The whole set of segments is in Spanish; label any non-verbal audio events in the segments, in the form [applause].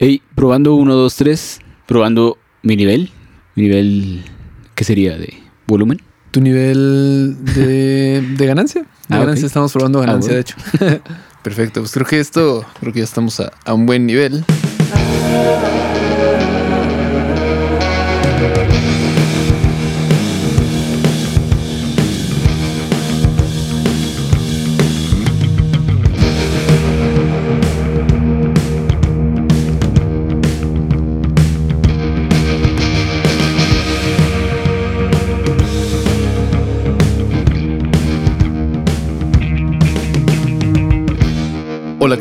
Hey, probando 1, 2, 3. Probando mi nivel. Mi nivel, ¿qué sería? ¿De volumen? Tu nivel de, [laughs] de ganancia. De Ah, ganancia, estamos probando ganancia, bueno. de hecho. [laughs] Perfecto, pues creo que esto, creo que ya estamos a, a un buen nivel.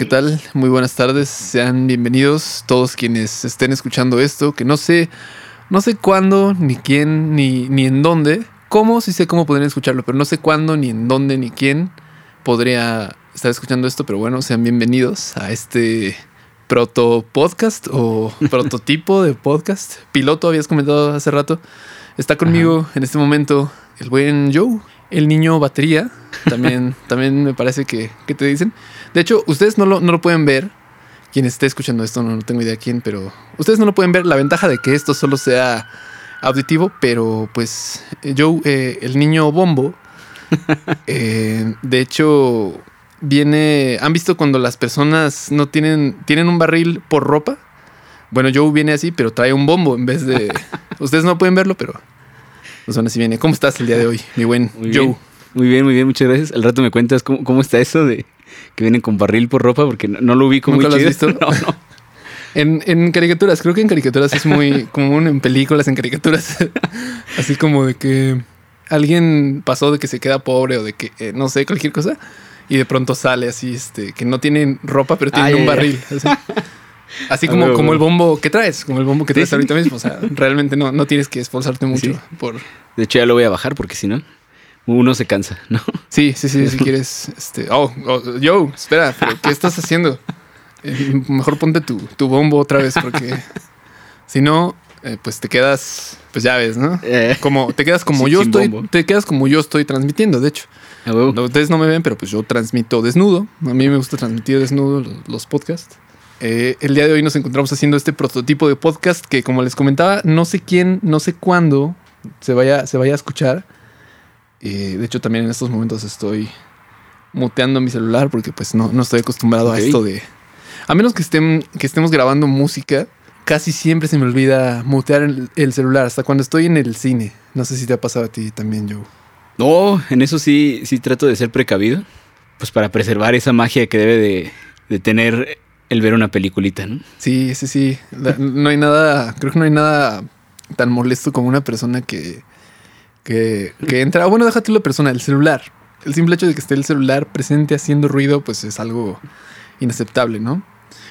Tal? Muy buenas tardes. Sean bienvenidos todos quienes estén escuchando esto, que no sé, no sé cuándo, ni quién, ni, ni en dónde. ¿Cómo? Sí sé cómo podrían escucharlo, pero no sé cuándo, ni en dónde, ni quién podría estar escuchando esto. Pero bueno, sean bienvenidos a este proto podcast o [laughs] prototipo de podcast. Piloto, habías comentado hace rato. Está conmigo en este momento el buen Joe, el niño batería. También, [laughs] también me parece que, que te dicen. De hecho, ustedes no lo, no lo pueden ver. Quien esté escuchando esto, no, no tengo idea quién, pero ustedes no lo pueden ver. La ventaja de que esto solo sea auditivo, pero pues Joe, eh, el niño bombo, [laughs] eh, de hecho, viene. ¿Han visto cuando las personas no tienen, tienen un barril por ropa? Bueno, Joe viene así, pero trae un bombo en vez de. [laughs] Ustedes no pueden verlo, pero. Bueno, así viene. ¿Cómo estás el día de hoy, mi buen Muy Joe? bien. Muy bien, muy bien, muchas gracias. Al rato me cuentas cómo, cómo está eso de que vienen con barril por ropa, porque no, no lo ubico muy ¿Nunca lo has chido. visto? [laughs] No, no. [laughs] En, en caricaturas, creo que en caricaturas es muy [laughs] común, en películas, en caricaturas, así como de que alguien pasó de que se queda pobre o de que, eh, no sé, cualquier cosa, y de pronto sale así, este, que no tienen ropa, pero tienen Ah, un barril. Así, Así como, como el bombo que traes, como el bombo que traes sí. ahorita mismo. O sea, [laughs] realmente no, no tienes que esforzarte mucho Sí. por... De hecho, ya lo voy a bajar porque si no, uno se cansa, ¿no? Sí, sí, sí, si [laughs] quieres, este... Oh, oh, Joe, espera, pero ¿qué estás haciendo? Eh, mejor ponte tu, tu bombo otra vez porque [laughs] si no, eh, pues te quedas, pues ya ves, ¿no? Eh, Como, te quedas como Sí, yo estoy, bombo. te quedas como yo estoy transmitiendo, de hecho. No, ustedes no me ven, pero pues yo transmito desnudo. A mí me gusta transmitir desnudo los, los podcasts. Eh, el día de hoy nos encontramos haciendo este prototipo de podcast que, como les comentaba, no sé quién, no sé cuándo se vaya, se vaya a escuchar. Eh, de hecho, también en estos momentos estoy muteando mi celular porque pues no, no estoy acostumbrado a esto de... A menos que, estén, que estemos grabando música, casi siempre se me olvida mutear el, el celular, hasta cuando estoy en el cine. No sé si te ha pasado a ti también, Joe. No, en eso sí, sí trato de ser precavido, pues para preservar esa magia que debe de, de tener el ver una peliculita, ¿no? Sí, sí, sí. No hay nada, creo que no hay nada tan molesto como una persona que, que, que entra. Bueno, déjate la persona, el celular. El simple hecho de que esté el celular presente haciendo ruido, pues es algo inaceptable, ¿no?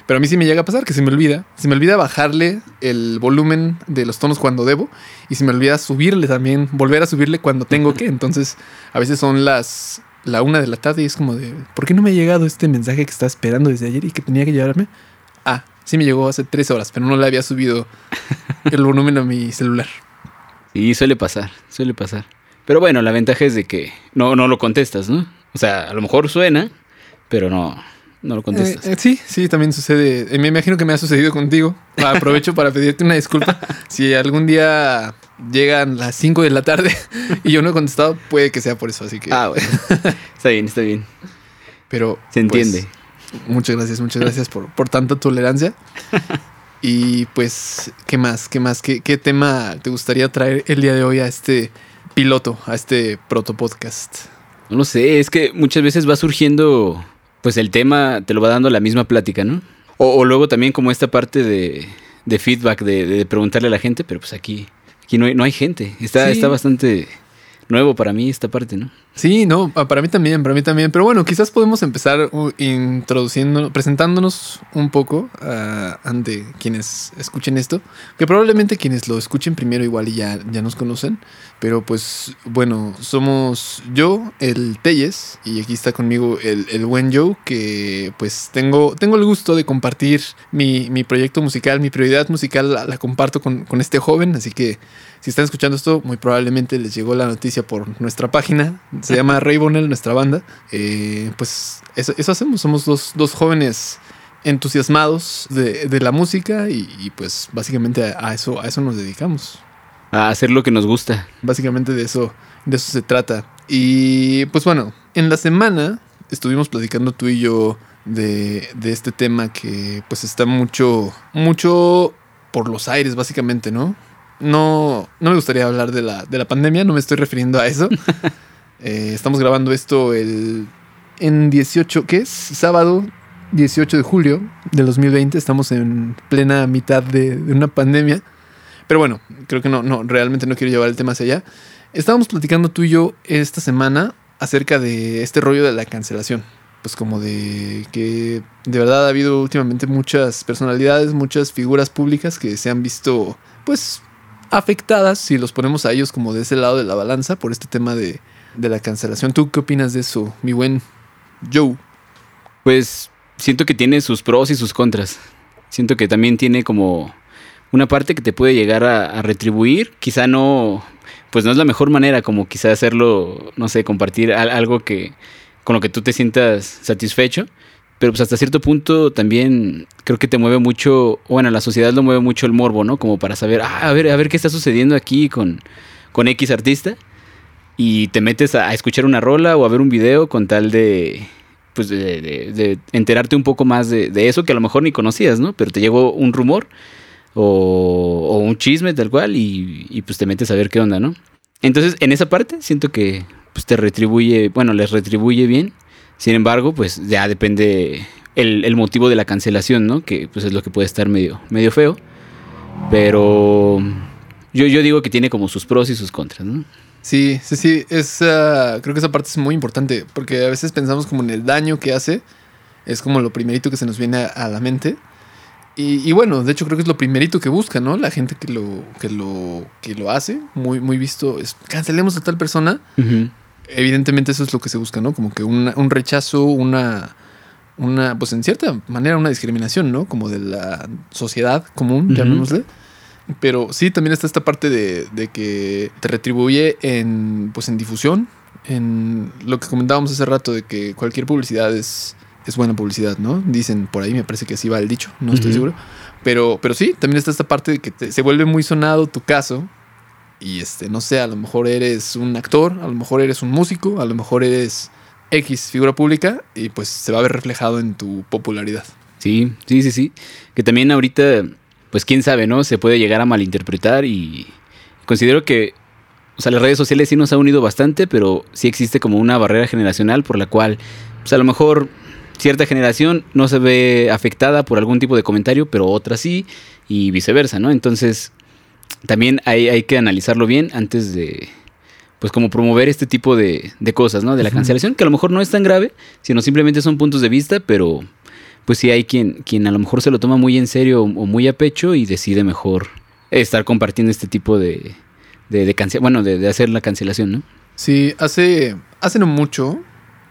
Pero a mí sí me llega a pasar que se me olvida. Se me olvida bajarle el volumen de los tonos cuando debo. Y se me olvida subirle también, volver a subirle cuando tengo que. Entonces, a veces son las la una de la tarde y es como de, ¿por qué no me ha llegado este mensaje que estaba esperando desde ayer y que tenía que llegarme? Ah, sí me llegó hace tres horas, pero no le había subido [laughs] el volumen a mi celular. Sí, suele pasar, suele pasar. Pero bueno, la ventaja es de que no, no lo contestas, ¿no? O sea, a lo mejor suena, pero no, no lo contestas. Eh, eh, sí, sí, también sucede. Eh, me imagino que me ha sucedido contigo. Aprovecho para pedirte una disculpa. [laughs] Si algún día llegan las 5 de la tarde [laughs] y yo no he contestado, puede que sea por eso. Así que. Ah, bueno. [laughs] está bien, está bien. pero. Se pues, entiende. muchas gracias, muchas gracias por, por tanta tolerancia. [laughs] Y pues, ¿qué más? ¿Qué más? ¿Qué, ¿Qué tema te gustaría traer el día de hoy a este piloto, a este proto podcast? No lo sé, es que muchas veces va surgiendo, pues el tema te lo va dando la misma plática, ¿no? O, o luego también como esta parte de, de feedback, de, de preguntarle a la gente, pero pues aquí, aquí no hay, no hay gente. Está, Sí. está bastante nuevo para mí esta parte, ¿no? Sí, no, pa- para mí también, para mí también. Pero bueno, quizás podemos empezar uh, introduciendo, presentándonos un poco ah, ante quienes escuchen esto. Que probablemente quienes lo escuchen primero igual y ya, ya nos conocen. Pero pues bueno, somos yo, el Telles, y aquí está conmigo el, el buen Joe, que pues tengo, tengo el gusto de compartir mi, mi proyecto musical, mi prioridad musical la, la comparto con, con este joven, así que si están escuchando esto, muy probablemente les llegó la noticia por nuestra página. Se llama [laughs] Raybonel, nuestra banda. Eh, pues eso, eso hacemos. Somos dos, dos jóvenes entusiasmados de, de la música y, y, pues básicamente a, a, eso, a eso nos dedicamos. A hacer lo que nos gusta. Básicamente de eso, de eso se trata. Y pues bueno, en la semana estuvimos platicando tú y yo de, de este tema que pues está mucho, mucho por los aires básicamente, ¿no? No, no me gustaría hablar de la, de la pandemia, no me estoy refiriendo a eso. [laughs] eh, estamos grabando esto el, en 18, ¿qué es? Sábado 18 de julio del 2020. Estamos en plena mitad de, de, una pandemia. Pero bueno, creo que no, no, realmente no quiero llevar el tema hacia allá. Estábamos platicando tú y yo esta semana acerca de este rollo de la cancelación. Pues como de que de verdad ha habido últimamente muchas personalidades, muchas figuras públicas que se han visto pues afectadas, si los ponemos a ellos como de ese lado de la balanza, por este tema de, de la cancelación. ¿Tú qué opinas de eso, mi buen Joe? Pues siento que tiene sus pros y sus contras. Siento que también tiene como una parte que te puede llegar a, retribuir. Quizá no, pues no es la mejor manera como quizá hacerlo, no sé, compartir algo que con lo que tú te sientas satisfecho. Pero pues hasta cierto punto también creo que te mueve mucho, bueno, la sociedad lo mueve mucho el morbo, ¿no? Como para saber, ah, a ver, a ver qué está sucediendo aquí con, con X artista. Y te metes a, escuchar una rola o a ver un video con tal de, pues de, enterarte un poco más de, eso que a lo mejor ni conocías, ¿no? Pero te llegó un rumor o, o un chisme tal cual y, y, pues te metes a ver qué onda, ¿no? Entonces, en esa parte siento que pues te retribuye, bueno, les retribuye bien. Sin embargo, pues ya depende el, el motivo de la cancelación, ¿no? Que pues es lo que puede estar medio, medio feo. Pero yo, yo digo que tiene como sus pros y sus contras, ¿no? Sí, sí, sí. Es, uh, creo que esa parte es muy importante porque a veces pensamos como en el daño que hace. Es como lo primerito que se nos viene a, a la mente. Y, y, bueno, de hecho creo que es lo primerito que busca, ¿no? La gente que lo, que lo, que lo hace, muy, muy visto, es cancelemos a tal persona. Uh -huh. Evidentemente eso es lo que se busca, ¿no? Como que una, un rechazo, una, una, pues en cierta manera una discriminación, ¿no? Como de la sociedad común, uh -huh. llamémosle. Pero sí, también está esta parte de, de, que te retribuye en, pues en difusión, en lo que comentábamos hace rato de que cualquier publicidad es, es buena publicidad, ¿no? Dicen por ahí, me parece que así va el dicho, no uh -huh. estoy seguro. Pero, pero sí, también está esta parte de que te, se vuelve muy sonado tu caso. Y este, no sé, a lo mejor eres un actor, a lo mejor eres un músico, a lo mejor eres X figura pública y pues se va a ver reflejado en tu popularidad. Sí, sí, sí, sí. Que también ahorita pues quién sabe, ¿no? Se puede llegar a malinterpretar y considero que, o sea, las redes sociales sí nos ha unido bastante, pero sí existe como una barrera generacional por la cual, pues a lo mejor cierta generación no se ve afectada por algún tipo de comentario, pero otra sí, y viceversa, ¿no? Entonces, también hay, hay que analizarlo bien antes de, pues como promover este tipo de, de cosas, ¿no? De la cancelación, que a lo mejor no es tan grave, sino simplemente son puntos de vista, pero pues sí hay quien, quien a lo mejor se lo toma muy en serio o muy a pecho y decide mejor estar compartiendo este tipo de, de, de bueno, de, de, hacer la cancelación, ¿no? Sí, hace, hace no mucho,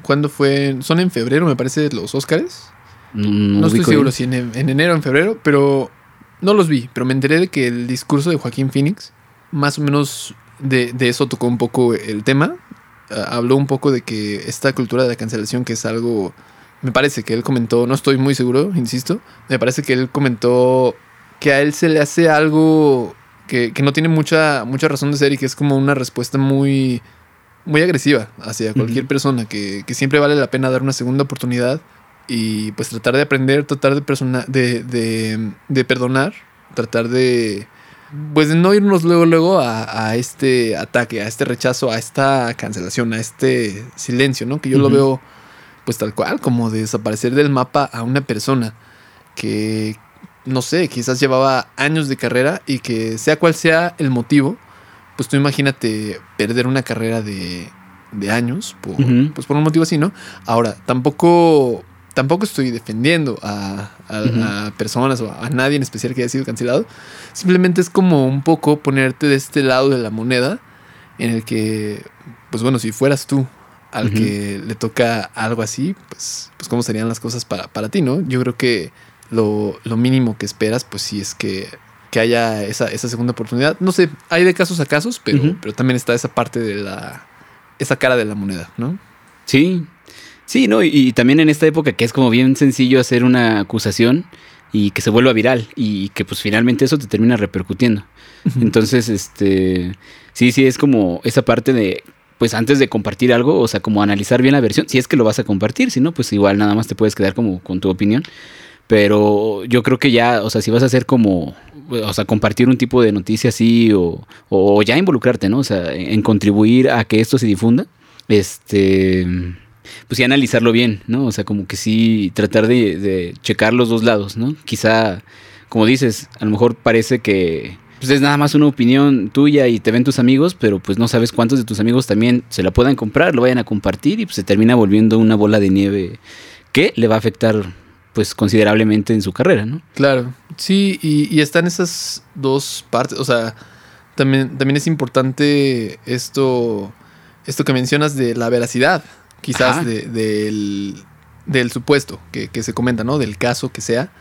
cuando fue, son en febrero, me parece, los Óscares. No estoy seguro bien. si en, en, enero o en febrero, pero no los vi, pero me enteré de que el discurso de Joaquín Phoenix, más o menos de, de eso tocó un poco el tema. Uh, habló un poco de que esta cultura de la cancelación, que es algo me parece que él comentó, no estoy muy seguro, insisto, me parece que él comentó que a él se le hace algo que, que no tiene mucha, mucha razón de ser y que es como una respuesta muy, muy agresiva hacia cualquier uh -huh. persona, que, que, siempre vale la pena dar una segunda oportunidad y pues tratar de aprender, tratar de, persona, de, de, de perdonar, tratar de pues de no irnos luego luego a, a, este ataque, a este rechazo, a esta cancelación, a este silencio, ¿no? Que yo uh -huh. lo veo pues tal cual, como de desaparecer del mapa a una persona que, no sé, quizás llevaba años de carrera y que sea cual sea el motivo, pues tú imagínate perder una carrera de, de años por, uh -huh. pues por un motivo así, ¿no? Ahora, tampoco, tampoco estoy defendiendo a, a, uh -huh. a, personas o a nadie en especial que haya sido cancelado, simplemente es como un poco ponerte de este lado de la moneda en el que, pues bueno, si fueras tú al uh -huh. que le toca algo así, pues, pues cómo serían las cosas para, para ti, ¿no? Yo creo que lo, lo, mínimo que esperas, pues sí es que, que haya esa, esa, segunda oportunidad. No sé, hay de casos a casos, pero, uh -huh. pero también está esa parte de la. esa cara de la moneda, ¿no? Sí. Sí, ¿no? Y, y también en esta época que es como bien sencillo hacer una acusación y que se vuelva viral y que pues finalmente eso te termina repercutiendo. Entonces, este, sí, sí, es como esa parte de, pues antes de compartir algo, o sea, como analizar bien la versión, si es que lo vas a compartir, si no, pues igual nada más te puedes quedar como con tu opinión. Pero yo creo que ya, o sea, si vas a hacer como, o sea, compartir un tipo de noticia así o, o ya involucrarte, ¿no? O sea, en contribuir a que esto se difunda, este, pues sí analizarlo bien, ¿no? O sea, como que sí tratar de, checar los dos lados, ¿no? Quizá, como dices, a lo mejor parece que pues es nada más una opinión tuya y te ven tus amigos, pero pues no sabes cuántos de tus amigos también se la puedan comprar, lo vayan a compartir y pues se termina volviendo una bola de nieve que le va a afectar pues considerablemente en su carrera, ¿no? Claro, sí, y, y están esas dos partes, o sea, también, también es importante esto, esto que mencionas de la veracidad, quizás de- del, del supuesto que, que se comenta, ¿no? Del caso que sea.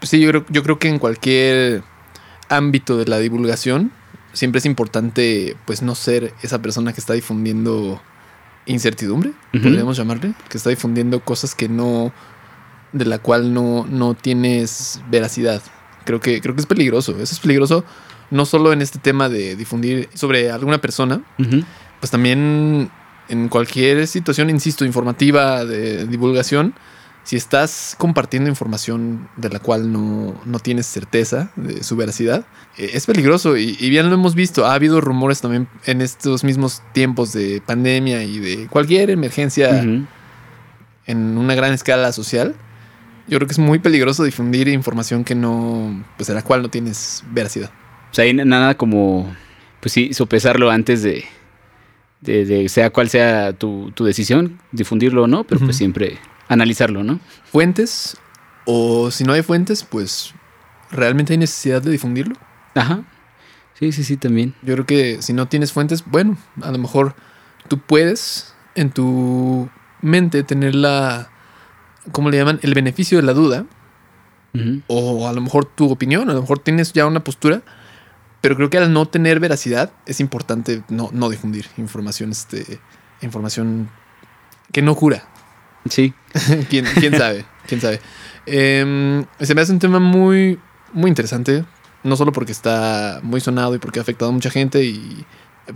Pues sí, yo creo, yo creo que en cualquier ámbito de la divulgación siempre es importante, pues, no ser esa persona que está difundiendo incertidumbre, podríamos llamarle, que está difundiendo cosas que no, de la cual no, no tienes veracidad. Creo que, creo que es peligroso. Eso es peligroso no solo en este tema de difundir sobre alguna persona, pues también en cualquier situación, insisto, informativa, de divulgación, si estás compartiendo información de la cual no, no tienes certeza de su veracidad, eh, es peligroso y, y bien lo hemos visto. Ha habido rumores también en estos mismos tiempos de pandemia y de cualquier emergencia en una gran escala social. Yo creo que es muy peligroso difundir información que no, pues de la cual no tienes veracidad. O sea, hay nada como, pues sí, sopesarlo antes de, de, de sea cual sea tu, tu decisión, difundirlo o no, pero pues siempre analizarlo, ¿no? Fuentes, o si no hay fuentes, pues realmente hay necesidad de difundirlo. Ajá. Sí, sí, sí, también. Yo creo que si no tienes fuentes, bueno, a lo mejor tú puedes en tu mente tener la, ¿cómo le llaman? El beneficio de la duda, o a lo mejor tu opinión, a lo mejor tienes ya una postura, pero creo que al no tener veracidad es importante no, no difundir información, este, información que no cura. Sí. [laughs] ¿Quién, quién sabe? ¿Quién sabe? Em, se me hace un tema muy, muy interesante. No solo porque está muy sonado y porque ha afectado a mucha gente y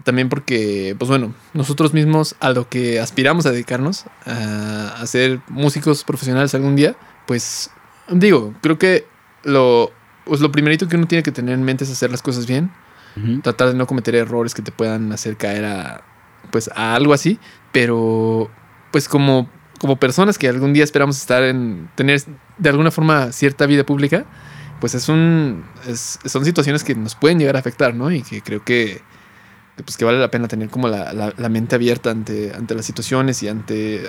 también porque, pues bueno, nosotros mismos a lo que aspiramos a dedicarnos, a, a ser músicos profesionales algún día, pues digo, creo que lo, pues lo primerito que uno tiene que tener en mente es hacer las cosas bien, tratar de no cometer errores que te puedan hacer caer a pues a algo así, pero pues como como personas que algún día esperamos estar en tener de alguna forma cierta vida pública, pues es un es- son situaciones que nos pueden llegar a afectar, ¿no? Y que creo que pues que vale la pena tener como la, la- la mente abierta ante, ante las situaciones y ante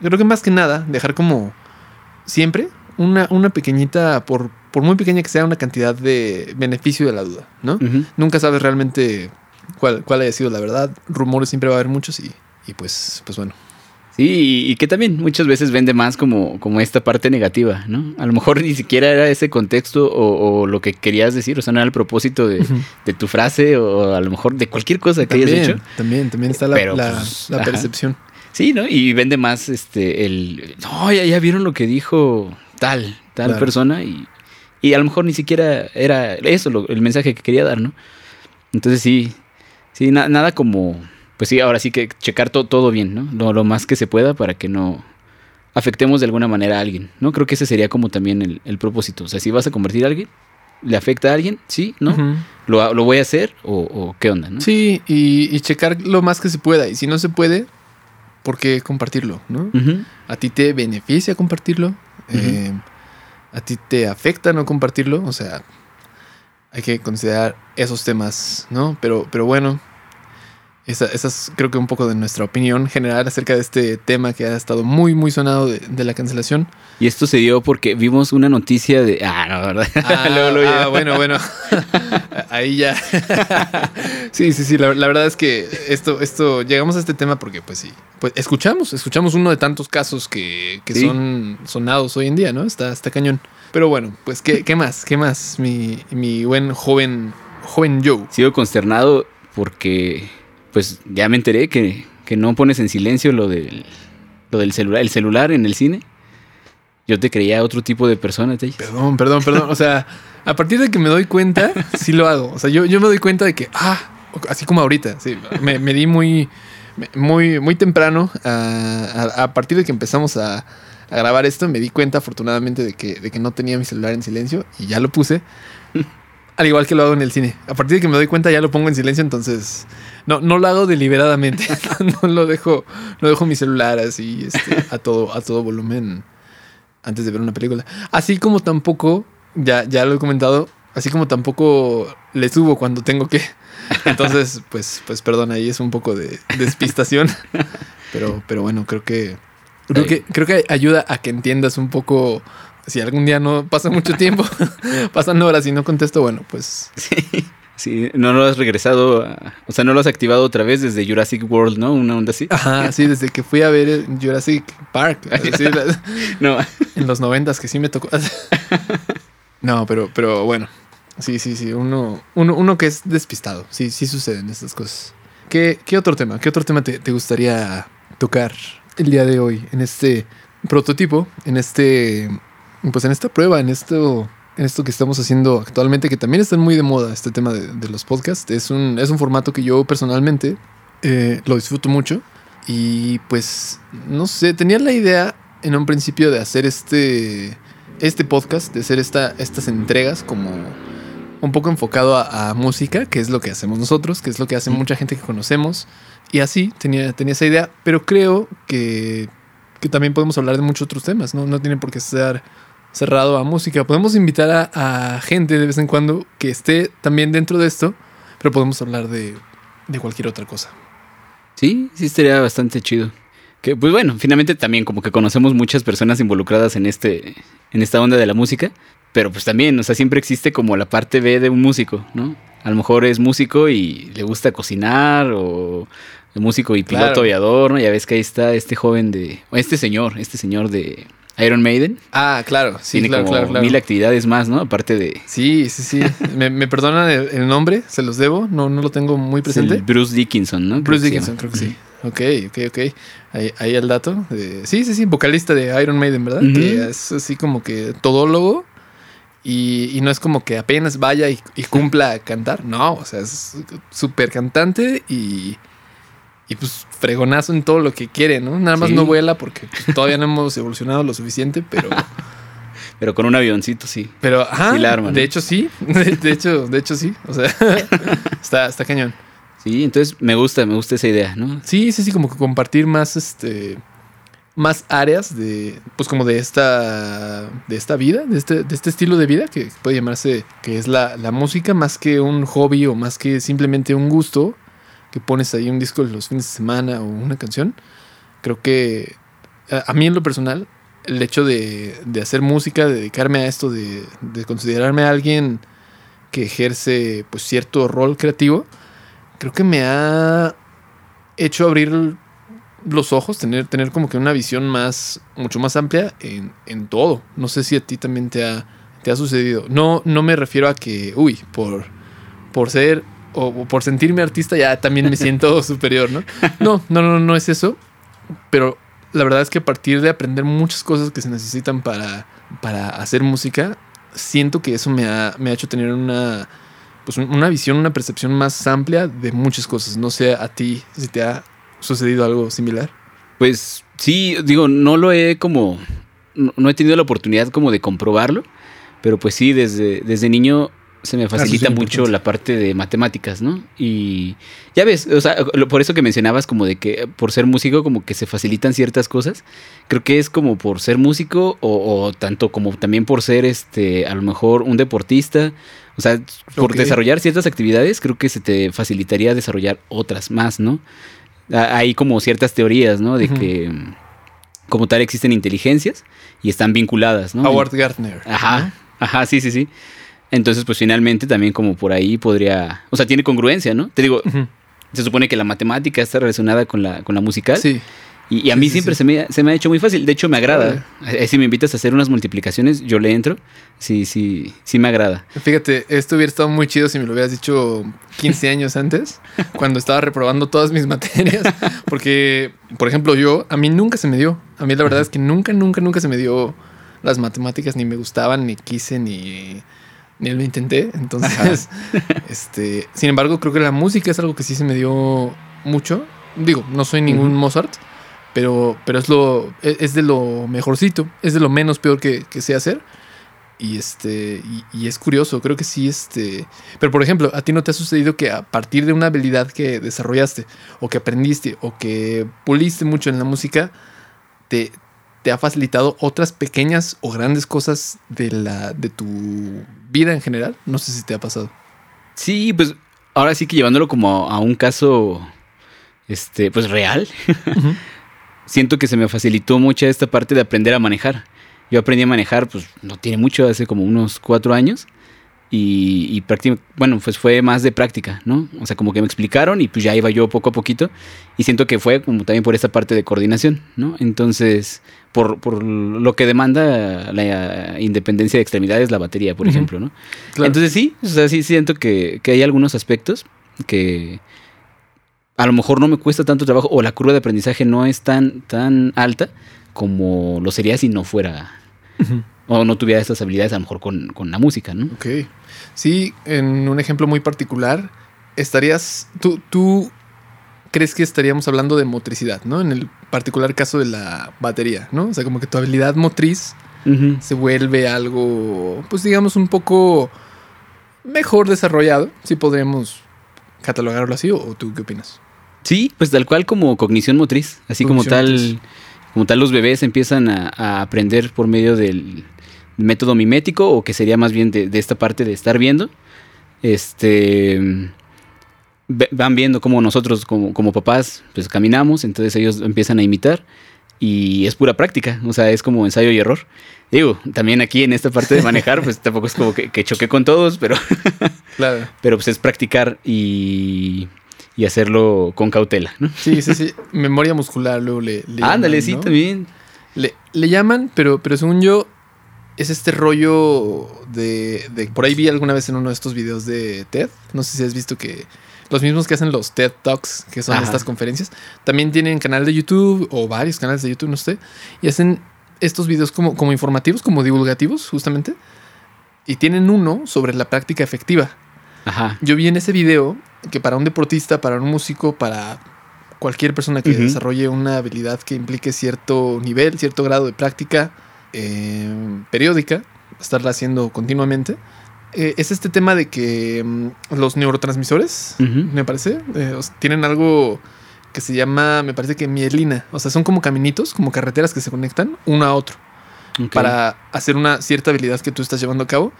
yo creo que más que nada dejar como siempre una, una pequeñita, por, por muy pequeña que sea, una cantidad de beneficio de la duda, ¿no? Nunca sabes realmente cuál, cuál haya sido la verdad. Rumores siempre va a haber muchos y, y pues, pues bueno. Sí, y, que también muchas veces vende más como, como esta parte negativa, ¿no? A lo mejor ni siquiera era ese contexto o, o lo que querías decir, o sea, no era el propósito de, de tu frase o a lo mejor de cualquier cosa que hayas hecho. también, también está la, Pero, la- pues, la percepción. Sí, ¿no? Y vende más este el no, ya, ya vieron lo que dijo tal, tal Claro. persona y, y a lo mejor ni siquiera era eso lo- el mensaje que quería dar, ¿no? Entonces sí, sí, na- nada como, pues sí, ahora sí que checar to- todo bien, ¿no? Lo, lo más que se pueda para que no afectemos de alguna manera a alguien, ¿no? Creo que ese sería como también el, el propósito. O sea, si vas a convertir a alguien, ¿le afecta a alguien? Sí, ¿no? ¿Lo, lo voy a hacer o, o qué onda, no? Sí, y, y checar lo más que se pueda. Y si no se puede, ¿por qué compartirlo? ¿no? ¿A ti te beneficia compartirlo? Eh, ¿A ti te afecta no compartirlo? O sea, hay que considerar esos temas, ¿no? Pero, pero bueno, esa, esa es creo que un poco de nuestra opinión general acerca de este tema que ha estado muy, muy sonado de, de la cancelación. Y esto se dio porque vimos una noticia de... Ah, no, ¿verdad? Ah, [laughs] Luego, luego ah, bueno, bueno. [laughs] Ahí ya. sí, sí, sí. La, la verdad es que esto, esto, llegamos a este tema porque, pues sí, pues escuchamos, escuchamos uno de tantos casos que, que Sí. son sonados hoy en día, ¿no? Está, está cañón. Pero bueno, pues, ¿qué, qué más? ¿Qué más? Mi, mi buen joven, joven Joe. Sigo consternado porque, pues, ya me enteré que, que no pones en silencio lo del, lo del celular, el celular en el cine. Yo te creía otro tipo de persona, te Perdón, perdón, perdón. O sea, a partir de que me doy cuenta, sí lo hago. O sea, yo, yo me doy cuenta de que, ah, así como ahorita, sí, me, me di muy, muy, muy temprano. A, a, a partir de que empezamos a, a, grabar esto, me di cuenta afortunadamente de que, de que no tenía mi celular en silencio y ya lo puse. Al igual que lo hago en el cine. A partir de que me doy cuenta ya lo pongo en silencio, entonces no, no lo hago deliberadamente. [laughs] no lo dejo, no dejo mi celular así este, a todo, a todo volumen antes de ver una película. Así como tampoco, ya, ya lo he comentado, así como tampoco le subo cuando tengo que. Entonces, [laughs] pues, pues perdón, ahí es un poco de despistación. Pero, pero bueno, creo que. Creo que, creo que ayuda a que entiendas un poco. Si algún día no pasa mucho tiempo, [laughs] [laughs] pasan horas y no contesto, bueno, pues. Sí. Sí, no lo has regresado, a, o sea, no lo has activado otra vez desde Jurassic World, ¿no? Una onda así. Ajá, sí, desde que fui a ver Jurassic Park. [laughs] Así, no. En los noventas que sí me tocó. no, pero, pero bueno, sí, sí, sí, uno, uno, uno que es despistado, sí, sí suceden estas cosas. ¿Qué, qué otro tema? ¿Qué otro tema te, te gustaría tocar el día de hoy en este prototipo, en este, pues en esta prueba, en esto en esto que estamos haciendo actualmente, que también está muy de moda este tema de, de los podcasts. Es un, es un formato que yo personalmente eh, lo disfruto mucho. Y pues, no sé, tenía la idea en un principio de hacer este, este podcast, de hacer esta, estas entregas como un poco enfocado a, a, música, que es lo que hacemos nosotros, que es lo que hace mucha gente que conocemos. Y así tenía, tenía esa idea, pero creo que, que también podemos hablar de muchos otros temas, ¿no? No tiene por qué ser cerrado a música. Podemos invitar a, a, gente de vez en cuando que esté también dentro de esto, pero podemos hablar de, de cualquier otra cosa. Sí, sí estaría bastante chido. Que pues bueno, finalmente también como que conocemos muchas personas involucradas en este en esta onda de la música, pero pues también, o sea, siempre existe como la parte B de un músico, ¿no? A lo mejor es músico y le gusta cocinar o músico y piloto claro. aviador, ¿no? Ya ves que ahí está este joven de este señor, este señor de Iron Maiden. Ah, claro, sí, Tiene claro, como claro, claro. mil actividades más, ¿no? Aparte de. Sí, sí, sí. [laughs] me, me, perdonan el, el, nombre, se los debo, no, no lo tengo muy presente. Bruce Dickinson, ¿no? Bruce Dickinson, creo que sí. Ok, ok, ok. Ahí, ahí el dato. Sí, sí, sí, vocalista de Iron Maiden, ¿verdad? Uh -huh. Que es así como que todólogo. Y, y no es como que apenas vaya y, y cumpla a cantar. No, o sea, es súper cantante y y pues fregonazo en todo lo que quiere, ¿no? Nada más sí. no vuela porque todavía no hemos evolucionado lo suficiente, pero. [laughs] pero con un avioncito sí. Pero, ajá. Sí la arma, ¿no? De hecho, sí. [laughs] De hecho, de hecho, sí. O sea, [laughs] está, está cañón. Sí, entonces me gusta, me gusta esa idea, ¿no? Sí, sí, sí, como que compartir más este. Más áreas de. Pues como de esta. De esta vida, de este, de este estilo de vida que puede llamarse. Que es la, la música, más que un hobby o más que simplemente un gusto que pones ahí un disco los fines de semana o una canción. Creo que a, mí en lo personal, el hecho de, de, hacer música, de dedicarme a esto, de, de, considerarme alguien que ejerce pues cierto rol creativo, creo que me ha hecho abrir los ojos, tener, tener como que una visión más, mucho más amplia en, en todo. No sé si a ti también te ha, te ha sucedido. No, no me refiero a que, uy, por, por ser o por sentirme artista ya también me siento [laughs] superior, ¿no? No, no, no, no es eso. Pero la verdad es que a partir de aprender muchas cosas que se necesitan para, para hacer música, siento que eso me ha, me ha hecho tener una, pues una visión, una percepción más amplia de muchas cosas. No sé a ti si te ha sucedido algo similar. Pues sí, digo, no lo he como, no, he tenido la oportunidad como de comprobarlo, pero pues sí, desde, desde niño se me facilita sí mucho la parte de matemáticas, ¿no? Y ya ves, o sea, por eso que mencionabas como de que por ser músico como que se facilitan ciertas cosas, creo que es como por ser músico o, o tanto como también por ser este a lo mejor un deportista, o sea, por okay. desarrollar ciertas actividades creo que se te facilitaría desarrollar otras más, ¿no? Hay como ciertas teorías, ¿no? De uh -huh. que como tal existen inteligencias y están vinculadas, ¿no? Howard Gardner. Ajá, ajá, sí, sí, sí. Entonces, pues finalmente también como por ahí podría, o sea, tiene congruencia, ¿no? Te digo, uh -huh. se supone que la matemática está relacionada con la, con la musical. Sí. Y, a mí siempre Se, me, se me ha hecho muy fácil. De hecho, me agrada. Eh, si me invitas a hacer unas multiplicaciones, yo le entro. Sí, sí, sí me agrada. Fíjate, esto hubiera estado muy chido si me lo hubieras dicho 15 años antes, [laughs] cuando estaba reprobando todas mis materias. Porque, por ejemplo, yo, a mí nunca se me dio. A mí la verdad es que nunca, nunca, nunca se me dio las matemáticas, ni me gustaban, ni quise, ni ni lo intenté. Entonces, [laughs] este, sin embargo, creo que la música es algo que sí se me dio mucho. Digo, no soy ningún Mozart, pero, pero es lo, e, es, de lo mejorcito, es de lo menos peor que, que sé hacer. Y este, y, es curioso, creo que sí, este. Pero por ejemplo, a ti no te ha sucedido que a partir de una habilidad que desarrollaste, o que aprendiste, o que puliste mucho en la música, te, te ha facilitado otras pequeñas o grandes cosas de la, de tu vida en general. No sé si te ha pasado. Sí, pues ahora sí que llevándolo como a un caso, este, pues real. [laughs] Siento que se me facilitó mucho esta parte de aprender a manejar. Yo aprendí a manejar, pues no tiene mucho, hace como unos cuatro años. Y, y bueno, pues fue más de práctica, ¿no? O sea, como que me explicaron y pues ya iba yo poco a poquito. Y siento que fue como también por esta parte de coordinación, ¿no? Entonces, por, por lo que demanda la independencia de extremidades, la batería, por ejemplo, ¿no? Entonces sí, o sea, sí siento que, que hay algunos aspectos que a lo mejor no me cuesta tanto trabajo o la curva de aprendizaje no es tan, tan alta como lo sería si no fuera o no tuviera estas habilidades a lo mejor con, con, la música, ¿no? Ok. Sí, en un ejemplo muy particular, estarías, tú, tú crees que estaríamos hablando de motricidad, ¿no? En el particular caso de la batería, ¿no? O sea, como que tu habilidad motriz se vuelve algo, pues digamos, un poco mejor desarrollado, si podríamos catalogarlo así, o tú qué opinas? Sí, pues tal cual como cognición motriz, así como tal, como tal los bebés empiezan a, aprender por medio del método mimético, o que sería más bien de, de esta parte de estar viendo. Este van viendo cómo nosotros como, como, papás pues caminamos, entonces ellos empiezan a imitar y es pura práctica, o sea, es como ensayo y error. Digo, también aquí en esta parte de manejar, pues [laughs] tampoco es como que, que choque con todos, pero, [laughs] claro. pero pues es practicar y, y, hacerlo con cautela, ¿no? Sí, sí, sí, memoria muscular luego le... le Ándale, sí, también. Le, le llaman, pero, pero según yo, es este rollo de, de, Por ahí vi alguna vez en uno de estos videos de TED. No sé si has visto que los mismos que hacen los TED Talks, que son estas conferencias, también tienen canal de YouTube o varios canales de YouTube, no sé, y hacen estos videos como, como informativos, como divulgativos, justamente. Y tienen uno sobre la práctica efectiva. Ajá. Yo vi en ese video que para un deportista, para un músico, para cualquier persona que desarrolle una habilidad que implique cierto nivel, cierto grado de práctica eh, periódica, estarla haciendo continuamente, eh, es este tema de que mm, los neurotransmisores, me parece, eh, tienen algo que se llama, me parece que mielina. O sea, son como caminitos, como carreteras que se conectan uno a otro para hacer una cierta habilidad que tú estás llevando a cabo.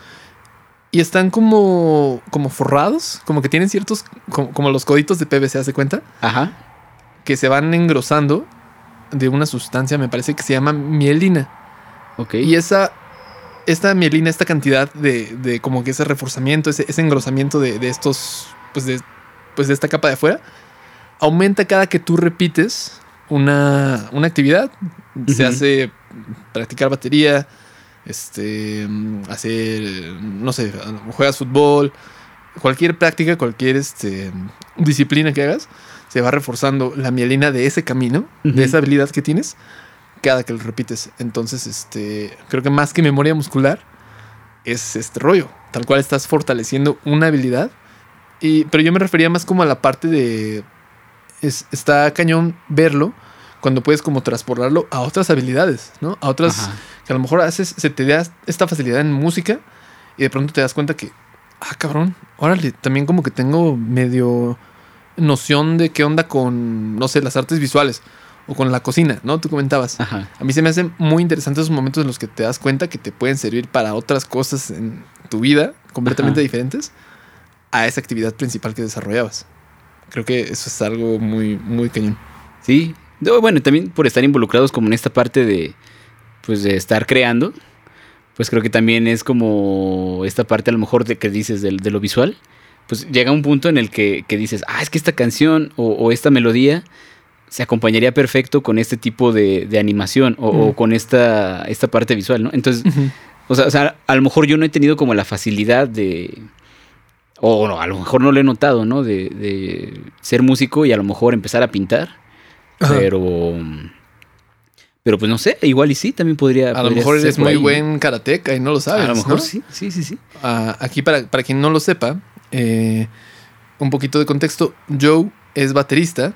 Y están como, como forrados, como que tienen ciertos, como, los coditos de PVC, ¿hace cuenta? Ajá. Que se van engrosando de una sustancia, me parece que se llama mielina. Ok. Y esa esta mielina, esta cantidad de, de como que ese reforzamiento, ese, ese engrosamiento de, de, estos, pues de, pues de esta capa de afuera, aumenta cada que tú repites una, una actividad. Se hace practicar batería, este, hacer, no sé, juegas fútbol, cualquier práctica, cualquier este, disciplina que hagas, se va reforzando la mielina de ese camino, de esa habilidad que tienes cada que lo repites. Entonces, este, creo que más que memoria muscular es este rollo. Tal cual estás fortaleciendo una habilidad. Y, pero yo me refería más como a la parte de... Es, está cañón verlo cuando puedes como transportarlo a otras habilidades, ¿no? A otras que a lo mejor haces, se te da esta facilidad en música y de pronto te das cuenta que, ah, cabrón, órale, también como que tengo medio noción de qué onda con, no sé, las artes visuales o con la cocina, ¿no? Tú comentabas. A mí se me hacen muy interesantes esos momentos en los que te das cuenta que te pueden servir para otras cosas en tu vida completamente diferentes a esa actividad principal que desarrollabas. Creo que eso es algo muy, muy cañón. Sí. Bueno, también por estar involucrados como en esta parte de, pues, de estar creando, pues creo que también es como esta parte a lo mejor de que dices de, lo visual, pues llega un punto en el que, dices, ah, es que esta canción o esta melodía se acompañaría perfecto con este tipo de, de animación o, o con esta, esta parte visual, ¿no? Entonces, o sea, o sea, a lo mejor yo no he tenido como la facilidad de. O no, a lo mejor no lo he notado, ¿no? De, de ser músico y a lo mejor empezar a pintar. Ajá. Pero. Pero pues no sé, igual y sí, también podría. A lo mejor eres muy buen karateca y no lo sabes. A lo mejor ¿no? sí, sí, sí, sí. Ah, aquí, para, para quien no lo sepa, eh, un poquito de contexto. Joe es baterista.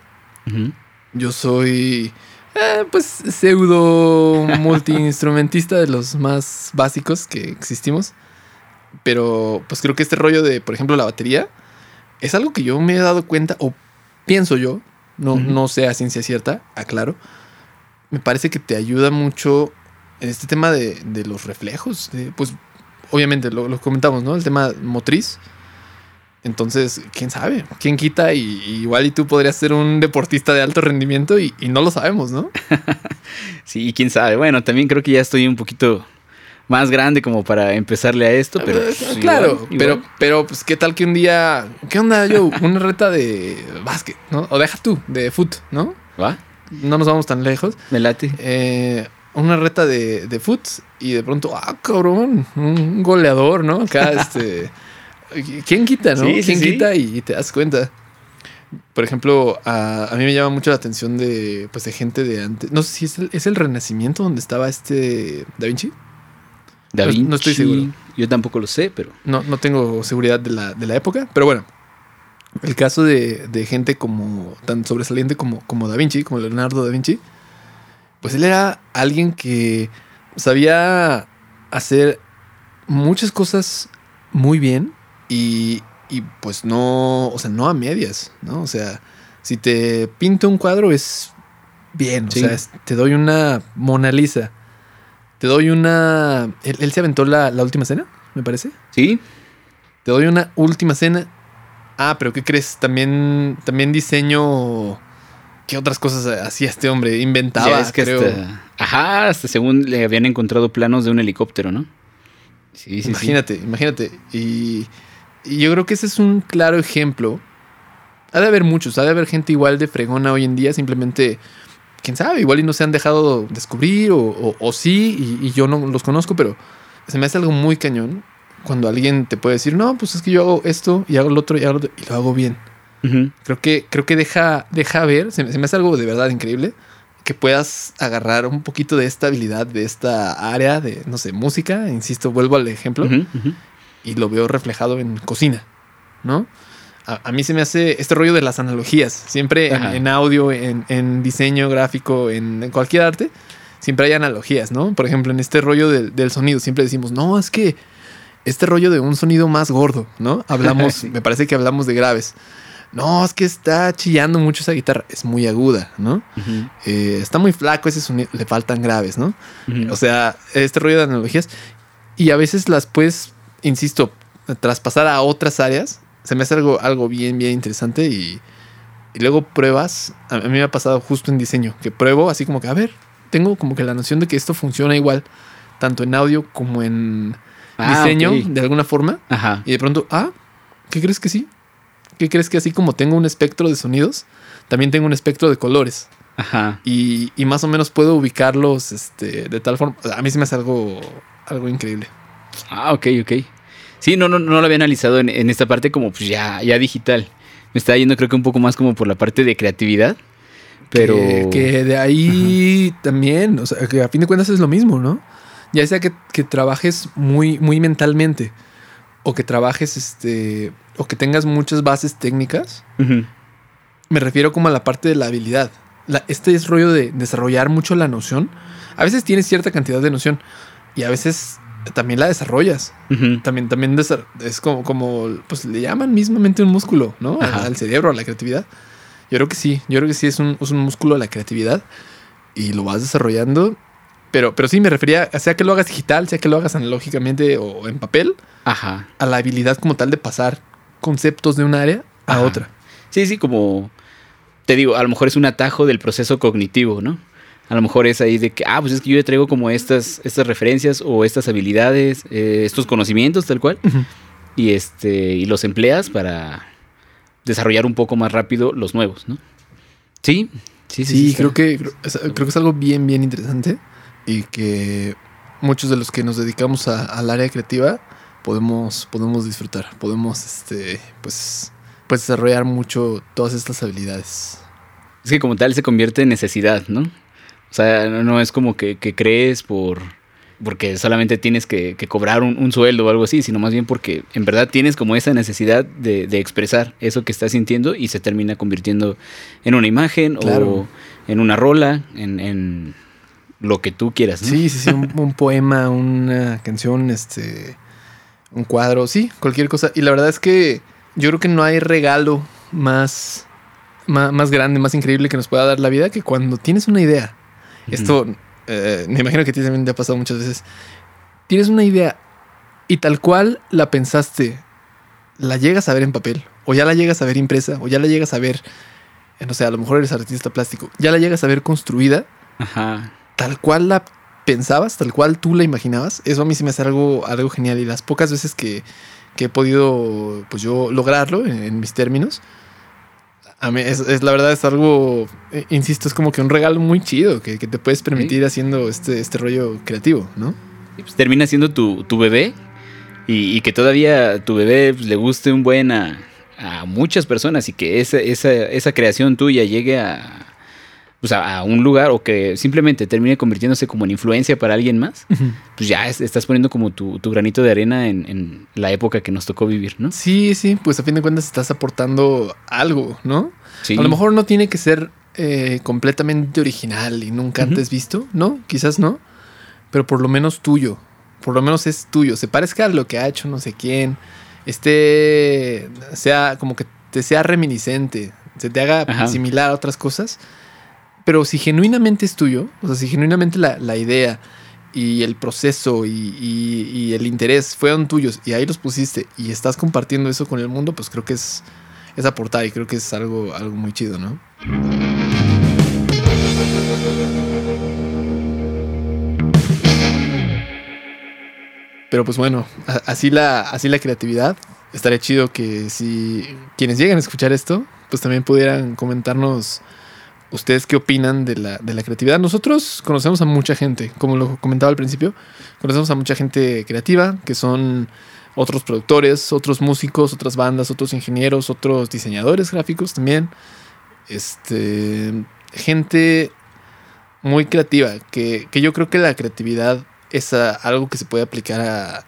Ujú. Yo soy, eh, pues, pseudo multiinstrumentista de los más básicos que existimos. Pero, pues, creo que este rollo de, por ejemplo, la batería es algo que yo me he dado cuenta, o pienso yo, no, no sé a ciencia cierta, aclaro. Me parece que te ayuda mucho en este tema de, de los reflejos. de, pues, obviamente, lo, lo comentamos, ¿no? El tema motriz. Entonces, quién sabe, quién quita y, y igual y tú podrías ser un deportista de alto rendimiento y, y no lo sabemos, ¿no? [laughs] Sí, quién sabe. Bueno, también creo que ya estoy un poquito más grande como para empezarle a esto, pero. Eh, pues, claro, igual, igual. pero pero pues qué tal que un día, ¿qué onda yo? Una reta de básquet, ¿no? O deja tú, de foot, ¿no? ¿Va? No nos vamos tan lejos. Me late. Eh, una reta de, de foot y de pronto, ah, cabrón, un goleador, ¿no? Acá, [laughs] este... ¿Quién quita, no? Sí, sí, ¿Quién sí. quita y, te das cuenta? Por ejemplo, a, a mí me llama mucho la atención de, pues, de gente de antes. No sé si es el, es el Renacimiento donde estaba este Da Vinci. Da no- Vinci. no estoy seguro. Yo tampoco lo sé, pero. No, no tengo seguridad de la, de la época, pero bueno. El caso de, de gente como tan sobresaliente como, como Da Vinci, como Leonardo da Vinci, pues él era alguien que sabía hacer muchas cosas muy bien y, y pues no, o sea, no a medias, ¿no? O sea, si te pinto un cuadro es bien, Sí. o sea, es- te doy una Mona Lisa, te doy una... Él, él se aventó la, la última cena, me parece. Sí. Te doy una última cena. Ah, pero ¿qué crees? También, también diseño. ¿Qué otras cosas hacía este hombre? Inventaba, Ya es que creo. hasta. Ajá, hasta según le habían encontrado planos de un helicóptero, ¿no? Sí, sí, sí. imagínate, imagínate. Y, y yo creo que ese es un claro ejemplo. Ha de haber muchos, ha de haber gente igual de fregona hoy en día, simplemente, quién sabe, igual y no se han dejado descubrir o, o- o sí, y, y yo no los conozco, pero se me hace algo muy cañón cuando alguien te puede decir, no, pues es que yo hago esto y hago lo otro y hago lo otro, y lo hago bien. Ujú. Creo que, creo que deja, deja ver, se, me- se me hace algo de verdad increíble, que puedas agarrar un poquito de esta habilidad, de esta área de, no sé, música, insisto, vuelvo al ejemplo, Ujú, ujú. Y lo veo reflejado en cocina, ¿no? A, a mí se me hace este rollo de las analogías, siempre en, audio, en, en diseño gráfico, en, en cualquier arte, siempre hay analogías, ¿no? Por ejemplo, en este rollo del, del sonido, siempre decimos, no, es que este rollo de un sonido más gordo, ¿no? Hablamos, [laughs] Sí. me parece que hablamos de graves. No, es que está chillando mucho esa guitarra, es muy aguda, ¿no? Eh, está muy flaco ese sonido, le faltan graves, ¿no? O sea, este rollo de analogías. Y a veces las puedes, insisto, traspasar a otras áreas. Se me hace algo, algo bien, bien interesante. Y, y luego pruebas. A mí me ha pasado justo en diseño, que pruebo así como que, a ver, tengo como que la noción de que esto funciona igual, tanto en audio como en Ah, diseño, de alguna forma. Ajá. Y de pronto, ah, ¿qué crees que sí? ¿Qué crees que así como tengo un espectro de sonidos, también tengo un espectro de colores? Ajá. y, y más o menos puedo ubicarlos este, de tal forma. A mí se me hace algo, algo increíble. Ah, ok, ok. Sí, no, no, no lo había analizado en, en esta parte como pues ya, ya digital. Me estaba yendo creo que un poco más como por la parte de creatividad. Pero. Que, que de ahí también, o sea, que a fin de cuentas es lo mismo, ¿no? Ya sea que, que trabajes muy, muy mentalmente o que trabajes, este, o que tengas muchas bases técnicas, me refiero como a la parte de la habilidad. La- este es rollo de desarrollar mucho la noción. A veces tienes cierta cantidad de noción y a veces también la desarrollas. También, también es como, como, pues le llaman mismamente un músculo, ¿no? Al, Ajá. al cerebro, a la creatividad. Yo creo que sí, yo creo que sí es un, es un músculo a la creatividad y lo vas desarrollando. Pero, pero sí me refería, sea que lo hagas digital, sea que lo hagas analógicamente o en papel, Ajá. a la habilidad como tal de pasar conceptos de un área a Ajá. otra. Sí, sí, como. Te digo, a lo mejor es un atajo del proceso cognitivo, ¿no? A lo mejor es ahí de que, ah, pues es que yo ya traigo como estas, estas referencias o estas habilidades, eh, estos conocimientos, tal cual. y este y los empleas para desarrollar un poco más rápido los nuevos, ¿no? Sí, Sí, sí, creo, que, creo, que es algo bien, bien interesante y que muchos de los que nos dedicamos al área creativa podemos, podemos disfrutar, podemos este, pues, pues desarrollar mucho todas estas habilidades. Es que como tal se convierte en necesidad, ¿no? O sea, no, es como que, crees por porque solamente tienes que, cobrar un, sueldo o algo así, sino más bien porque en verdad tienes como esa necesidad de, expresar eso que estás sintiendo y se termina convirtiendo en una imagen o en una rola, en, lo que tú quieras. ¿no? Sí, sí, sí, un, poema, una canción, este, un cuadro, sí, cualquier cosa. Y la verdad es que yo creo que no hay regalo más, más, grande, más increíble que nos pueda dar la vida que cuando tienes una idea. Esto eh, me imagino que a ti también te ha pasado muchas veces. Tienes una idea y tal cual la pensaste, la llegas a ver en papel, o ya la llegas a ver impresa, o ya la llegas a ver, no sé, a lo mejor eres artista plástico, ya la llegas a ver construida, Ajá. tal cual la pensabas, tal cual tú la imaginabas. Eso a mí sí me hace algo, algo genial y las pocas veces que, he podido, pues yo lograrlo en mis términos, a mí es, la verdad es algo, eh, insisto, es como que un regalo muy chido que, te puedes permitir haciendo este, este rollo creativo, ¿no? Pues termina siendo tu, bebé y, que todavía tu bebé pues, le guste un buen a, a muchas personas y que esa, esa, esa creación tuya llegue a, pues a, un lugar o que simplemente termine convirtiéndose como en influencia para alguien más, pues ya estás poniendo como tu, granito de arena en, la época que nos tocó vivir, ¿no? Sí, sí, pues a fin de cuentas estás aportando algo, ¿no? A lo mejor no tiene que ser eh, completamente original y nunca antes visto, ¿no? Quizás no, pero por lo menos tuyo, por lo menos es tuyo, se parezca a lo que ha hecho no sé quién, esté, sea como que te sea reminiscente, se te haga similar a otras cosas pero si genuinamente es tuyo, o sea, si genuinamente la, idea y el proceso y, el interés fueron tuyos y ahí los pusiste y estás compartiendo eso con el mundo, pues creo que es, es aportar y creo que es algo, algo muy chido, ¿no? Pero pues bueno, así la, así la creatividad. Estaría chido que si quienes llegan a escuchar esto, pues también pudieran comentarnos ¿Ustedes qué opinan de la, de la, creatividad? Nosotros conocemos a mucha gente, como lo comentaba al principio, conocemos a mucha gente creativa, que son otros productores, otros músicos, otras bandas, otros ingenieros, otros diseñadores gráficos también. Este, gente muy creativa, que, que yo creo que la creatividad es algo que se puede aplicar a...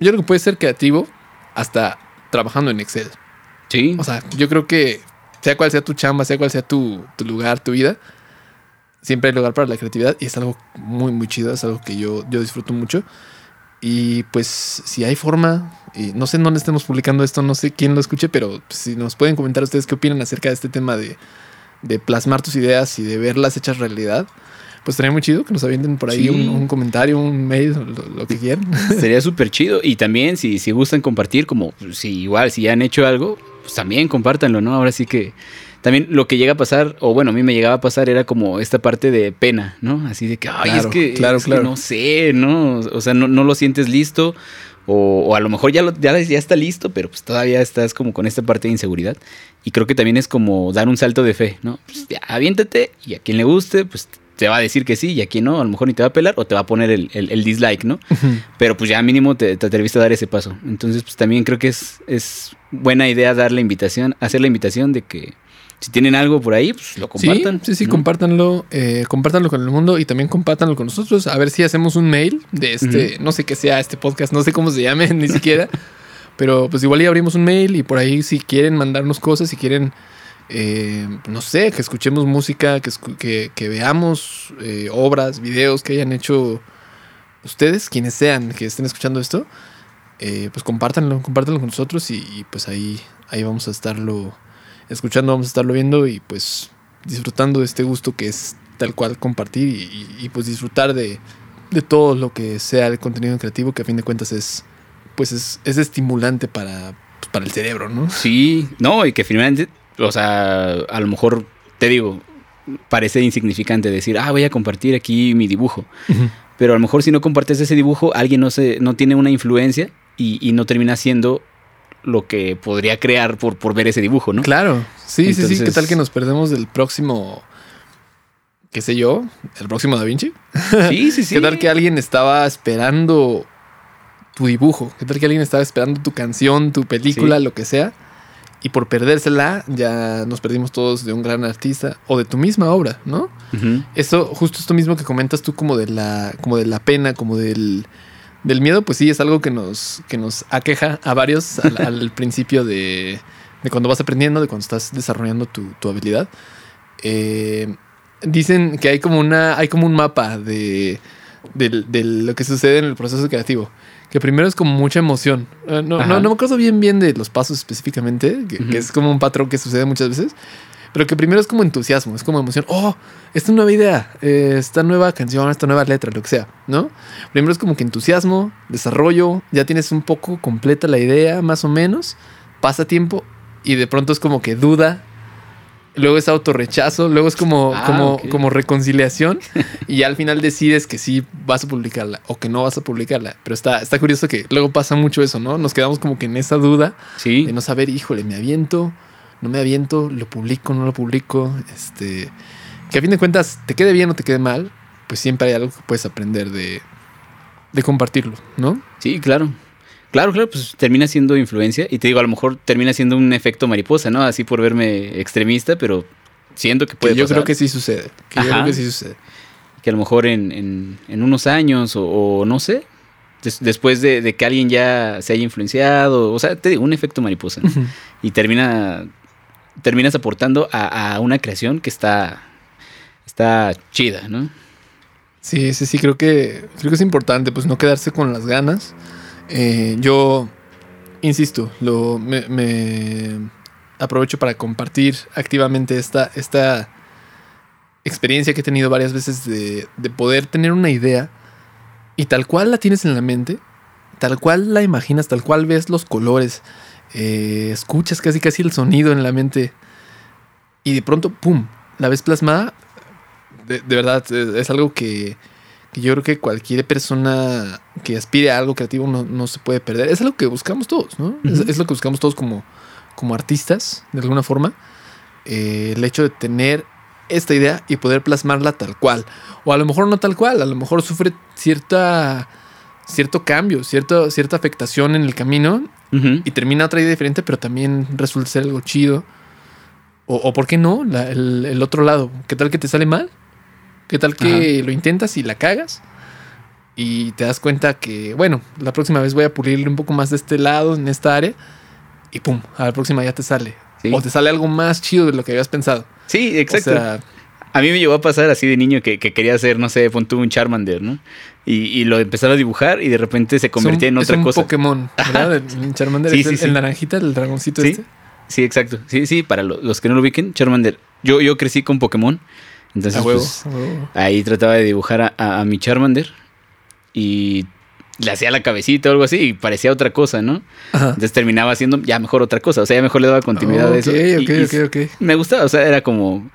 Yo creo que puede ser creativo hasta trabajando en Excel. Sí. O sea, yo creo que sea cual sea tu chamba, sea cual sea tu, lugar, tu vida, siempre hay lugar para la creatividad y es algo muy, muy chido, es algo que yo, yo disfruto mucho. Y pues si hay forma, y no sé en dónde estemos publicando esto, no sé quién lo escuche, pero si nos pueden comentar ustedes qué opinan acerca de este tema de, plasmar tus ideas y de verlas hechas realidad, pues estaría muy chido que nos avienten por ahí un, comentario, un mail, lo, que quieran. Sería súper chido. Y también si, si gustan compartir, como si igual, si ya han hecho algo, pues también compártanlo, ¿no? Ahora sí que también lo que llega a pasar, o bueno, a mí me llegaba a pasar, era como esta parte de pena, ¿no? Así de que, ay, es que, claro, claro. no sé, ¿no? O sea, no, lo sientes listo, o, a lo mejor ya, lo, ya, ya, está listo, pero pues todavía estás como con esta parte de inseguridad. Y creo que también es como dar un salto de fe, ¿no? Pues ya, aviéntate y a quien le guste, pues te va a decir que sí y a quien no, a lo mejor ni te va a pelar o te va a poner el, dislike, ¿no? Pero pues ya mínimo te, te, atreviste a dar ese paso. Entonces, pues también creo que es, es buena idea dar la invitación, hacer la invitación de que si tienen algo por ahí, pues lo compartan. Sí, sí, compártanlo, eh, compártanlo con el mundo y también compártanlo con nosotros. A ver si hacemos un mail de este, no sé qué sea este podcast, no sé cómo se llame [laughs] ni siquiera. Pero pues igual ya abrimos un mail y por ahí si quieren mandarnos cosas, si quieren eh, no sé, que escuchemos música, que, que, veamos eh, obras, videos que hayan hecho ustedes, quienes sean, que estén escuchando esto, eh, pues compártanlo, compártanlo con nosotros y, pues ahí, ahí vamos a estarlo escuchando, vamos a estarlo viendo y pues disfrutando de este gusto que es tal cual compartir y, pues disfrutar de, de, todo lo que sea el contenido creativo que a fin de cuentas es pues es, es estimulante para, pues, para el cerebro, ¿no? Sí, no, y que finalmente o sea, a lo mejor te digo, parece insignificante decir, ah, voy a compartir aquí mi dibujo. Pero a lo mejor si no compartes ese dibujo, alguien no, se, no tiene una influencia y, no termina siendo lo que podría crear por, por ver ese dibujo, ¿no? Claro, sí, sí, sí. ¿Qué tal que nos perdemos del próximo qué sé yo, el próximo Da Vinci. Sí, sí, [laughs] sí. ¿Qué tal que alguien estaba esperando tu dibujo? ¿Qué tal que alguien estaba esperando tu canción, tu película, Sí. lo que sea? Y por perdérsela, ya nos perdimos todos de un gran artista o de tu misma obra, ¿no? Ujú. Eso, justo esto mismo que comentas tú como de la, como de la pena, como del, del miedo, pues sí, es algo que nos, que nos aqueja a varios al, [laughs] al principio de, de cuando vas aprendiendo, de cuando estás desarrollando tu, tu habilidad. Eh, dicen que hay como una, hay como un mapa de, del- de lo que sucede en el proceso creativo. Que primero es como mucha emoción. Eh, no, no, no me acuerdo bien bien de los pasos específicamente, que, es como un patrón que sucede muchas veces. Pero que primero es como entusiasmo, es como emoción. Oh, esta nueva idea, eh, esta nueva canción, esta nueva letra, lo que sea, ¿no? Primero es como que entusiasmo, desarrollo, ya tienes un poco completa la idea, más o menos. Pasa tiempo y de pronto es como que duda. Luego es autorrechazo, luego es como, Ah, como, como reconciliación. [laughs] y al final decides que sí vas a publicarla o que no vas a publicarla. Pero está, está curioso que luego pasa mucho eso, ¿no? Nos quedamos como que en esa duda Sí. de no saber, híjole, me aviento, no me aviento, lo publico, no lo publico, este, que a fin de cuentas te quede bien o te quede mal, pues siempre hay algo que puedes aprender de, de compartirlo, ¿no? Sí, claro. Claro, claro, pues termina siendo influencia. Y te digo, a lo mejor termina siendo un efecto mariposa, ¿no? Así por verme extremista, pero siento que Que puede yo pasar. creo que sí sucede, que yo creo que sí sucede. que a lo mejor en, en- en unos años o, o no sé, des- después de, de que alguien ya se haya influenciado, o sea, te digo, un efecto mariposa. ¿no? Y termina, terminas aportando a, una creación que está, está chida, ¿no? Sí, sí, sí, creo que, creo que es importante, pues no quedarse con las ganas. Eh, yo, insisto, lo, me, me aprovecho para compartir activamente esta, esta experiencia que he tenido varias veces de, de poder tener una idea y tal cual la tienes en la mente, tal cual la imaginas, tal cual ves los colores, eh, escuchas casi casi el sonido en la mente y de pronto, ¡pum!, la ves plasmada. De, de verdad, es, es algo que, que yo creo que cualquier persona que aspire a algo creativo no, no se puede perder. Es algo que buscamos todos, ¿no? es, lo que buscamos todos como, como artistas, de alguna forma. Eh, el hecho de tener esta idea y poder plasmarla tal cual. O a lo mejor no tal cual, a lo mejor sufre cierta, cierto cambio, cierta, cierta afectación en el camino Y termina otra idea diferente, pero también resulta ser algo chido. O, o ¿por qué no? La- el, el otro lado. ¿Qué tal que te sale mal? ¿Qué tal que lo intentas y la cagas? Y te das cuenta que, bueno, la próxima vez voy a pulirle un poco más de este lado, en esta área. Y pum, a la próxima ya te sale. Sí. O te sale algo más chido de lo que habías pensado. Sí, exacto. O sea, A mí me llegó a pasar así de niño que, que quería hacer, no sé, pon un Charmander, ¿no? Y, y lo empezaba a dibujar y de repente se convertía un- en otra es un cosa. Pokémon, [laughs] ¿verdad? Charmander Sí, es el, sí. el naranjita, el dragoncito Sí. este. Sí, exacto. Sí, sí, para lo- los que no lo ubiquen, Charmander. Yo, yo crecí con Pokémon. Entonces, A huevo, pues, a huevo. ahí trataba de dibujar a, a- a mi Charmander. Y le hacía la cabecita o algo así y parecía otra cosa, ¿no? Ajá. Entonces terminaba haciendo ya mejor otra cosa. O sea, ya mejor le daba continuidad a eso. Ok, Y- ok, y. Me gustaba, o sea, era como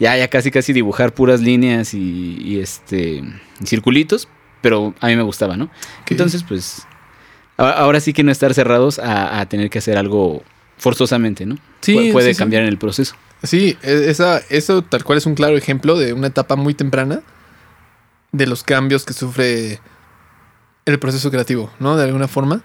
ya, ya casi, casi dibujar puras líneas y, y, este y circulitos, pero a mí me gustaba, ¿no? Entonces, pues, ahora sí que no estar cerrados a, a tener que hacer algo forzosamente, ¿no? Sí, Pu- puede sí, sí. cambiar en el proceso. Sí, e- esa, eso tal cual es un claro ejemplo de una etapa muy temprana de los cambios que sufre el proceso creativo, ¿no? De alguna forma.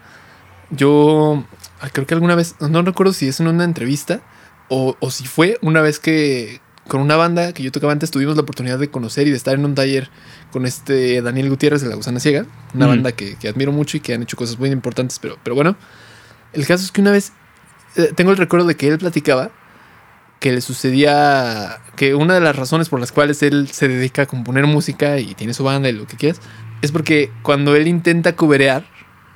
Yo ah, creo que alguna vez, no recuerdo si es en una entrevista o, o si fue una vez que con una banda que yo tocaba antes tuvimos la oportunidad de conocer y de estar en un taller con este Daniel Gutiérrez de La Gusana Ciega, una Ujú. banda que, que admiro mucho y que han hecho cosas muy importantes, pero, pero bueno, el caso es que una vez eh, tengo el recuerdo de que él platicaba que le sucedía que una de las razones por las cuales él se dedica a componer música y tiene su banda y lo que quieras es porque cuando él intenta cuberear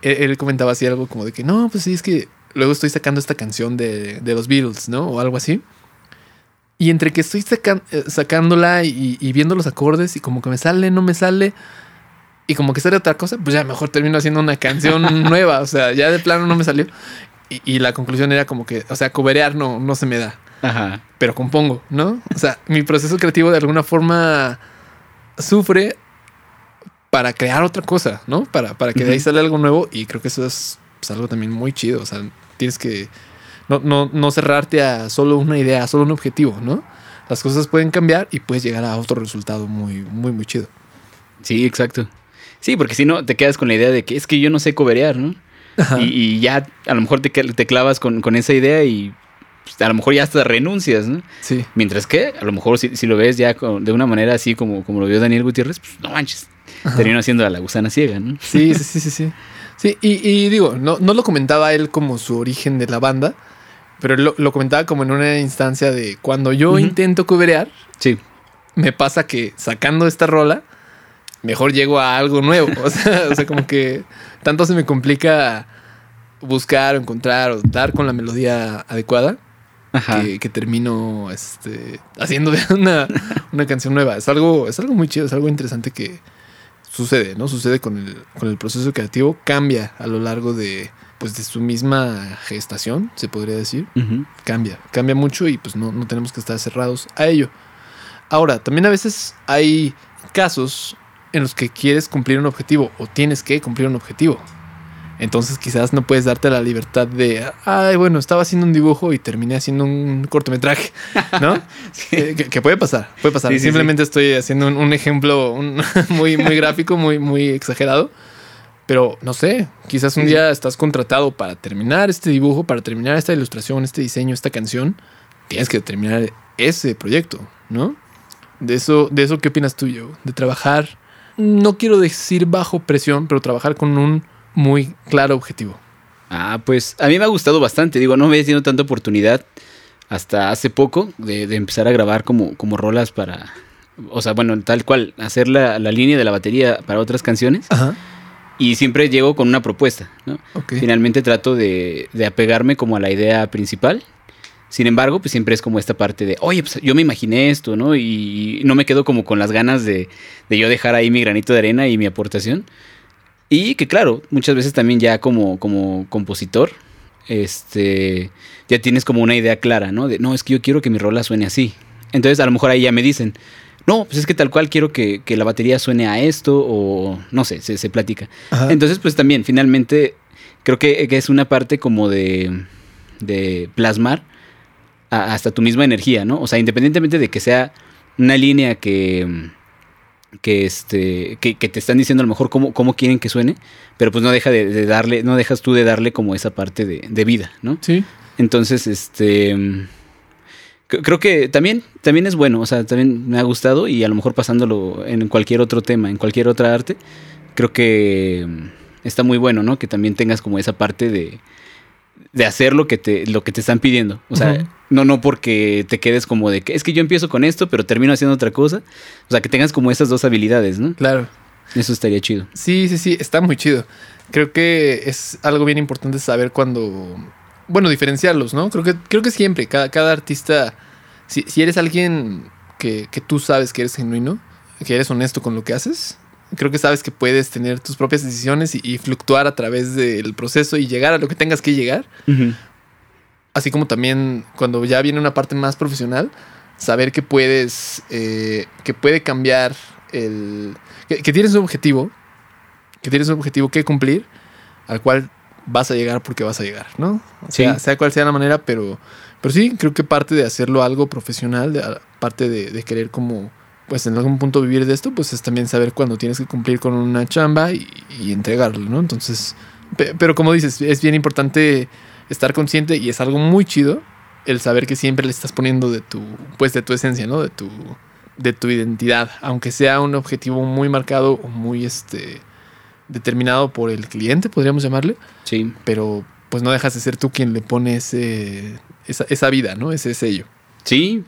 él, él comentaba así algo como de que no pues sí es que luego estoy sacando esta canción de, de los Beatles no o algo así y entre que estoy sacan- eh, sacándola y, y viendo los acordes y como que me sale no me sale y como que sale otra cosa pues ya mejor termino haciendo una canción [laughs] nueva o sea ya de plano no me salió y, y la conclusión era como que o sea cuberear no no se me da Ajá. pero compongo, ¿no? O sea, mi proceso creativo de alguna forma sufre para crear otra cosa, ¿no? Para, para que de ahí sale algo nuevo y creo que eso es pues, algo también muy chido, o sea, tienes que no, no, no cerrarte a solo una idea, a solo un objetivo, ¿no? las cosas pueden cambiar y puedes llegar a otro resultado muy, muy, muy chido. Sí, exacto. Sí, porque si no, te quedas con la idea de que es que yo no sé coberear, ¿no? Y, y ya a lo mejor te, te clavas con, con esa idea y pues, a lo mejor ya hasta renuncias, ¿no? Sí. Mientras que a lo mejor si, si lo ves ya con- de una manera así como, como lo vio Daniel Gutiérrez, pues no manches, Ajá. terminó haciendo a la gusana ciega, ¿no? Sí, sí, sí, sí, sí. Sí, y, y digo, no, no lo comentaba él como su origen de la banda, pero lo, lo comentaba como en una instancia de cuando yo intento coberear, Sí, me pasa que sacando esta rola, mejor llego a algo nuevo. [laughs] O sea, o sea, como que tanto se me complica buscar o encontrar o dar con la melodía adecuada que, que termino este, haciendo de [laughs] una, una canción nueva. Es algo, es algo muy chido, es algo interesante que sucede, ¿no? Sucede con el, con el proceso creativo, cambia a lo largo de, pues, de su misma gestación, se podría decir cambia, cambia mucho y pues no, no tenemos que estar cerrados a ello. Ahora, también a veces hay casos en los que quieres cumplir un objetivo o tienes que cumplir un objetivo. Entonces quizás no puedes darte la libertad de, ay, bueno, estaba haciendo un dibujo y terminé haciendo un cortometraje, [laughs] ¿no? Eh, que, que puede pasar, puede pasar. Sí, sí, Simplemente estoy haciendo un, un ejemplo un- [laughs] muy, muy gráfico, muy, muy exagerado. Pero no sé, quizás un día estás contratado para terminar este dibujo, para terminar esta ilustración, este diseño, esta canción. Tienes que terminar ese proyecto, ¿no? De eso, de eso ¿qué opinas tú, Joe? De trabajar, no quiero decir bajo presión, pero trabajar con un muy claro objetivo. Ah, pues a mí me ha gustado bastante. Digo, no me he tenido tanta oportunidad hasta hace poco de, de empezar a grabar como, como rolas para. O sea, bueno, tal cual, hacer la, la línea de la batería para otras canciones. Ajá. Y siempre llego con una propuesta, ¿no? Finalmente trato de, de apegarme como a la idea principal. Sin embargo, pues siempre es como esta parte de, oye, pues yo me imaginé esto, ¿no? Y no me quedo como con las ganas de, de yo dejar ahí mi granito de arena y mi aportación. Y que claro, muchas veces también ya como, como compositor, este, ya tienes como una idea clara, ¿no? De, no, es que yo quiero que mi rola suene así. Entonces a lo mejor ahí ya me dicen, no, pues es que tal cual quiero que, que la batería suene a esto o no sé, se, se platica. Ajá. Entonces, pues también, finalmente, creo que, que es una parte como de, de plasmar a- hasta tu misma energía, ¿no? O sea, independientemente de que sea una línea que, que, este, que, que te están diciendo a lo mejor cómo, cómo quieren que suene, pero pues no deja de, de darle, no dejas tú de darle como esa parte de, de vida, ¿no? Sí. Entonces, este. Cre- Creo que también, también es bueno, o sea, también me ha gustado y a lo mejor pasándolo en cualquier otro tema, en cualquier otra arte, creo que mm, está muy bueno, ¿no? Que también tengas como esa parte de, de hacer lo que te, lo que te están pidiendo. O sea, no, no porque te quedes como de que es que yo empiezo con esto, pero termino haciendo otra cosa. O sea, que tengas como esas dos habilidades, ¿no? Claro. Eso estaría chido. Sí, sí, sí, está muy chido. Creo que es algo bien importante saber cuando, bueno, diferenciarlos, ¿no? Creo que, creo que siempre, cada, cada artista, si, si eres alguien que, que tú sabes que eres genuino, que eres honesto con lo que haces, creo que sabes que puedes tener tus propias decisiones y, y fluctuar a través del proceso y llegar a lo que tengas que llegar. Así como también cuando ya viene una parte más profesional, saber que puedes, eh, que puede cambiar el... Que, que tienes un objetivo, que tienes un objetivo que cumplir, al cual vas a llegar porque vas a llegar, ¿no? O sea, Sí. sea cual sea la manera, pero, pero sí, creo que parte de hacerlo algo profesional, de, parte de, de querer como, pues en algún punto vivir de esto, pues es también saber cuándo tienes que cumplir con una chamba y, y entregarlo, ¿no? Entonces, pe- pero como dices, es bien importante estar consciente y es algo muy chido el saber que siempre le estás poniendo de tu, pues de tu esencia, ¿no? De tu, de tu identidad, aunque sea un objetivo muy marcado o muy, este, determinado por el cliente, podríamos llamarle, Sí. pero pues no dejas de ser tú quien le pone ese, esa, esa vida, ¿no? Ese sello. Sí,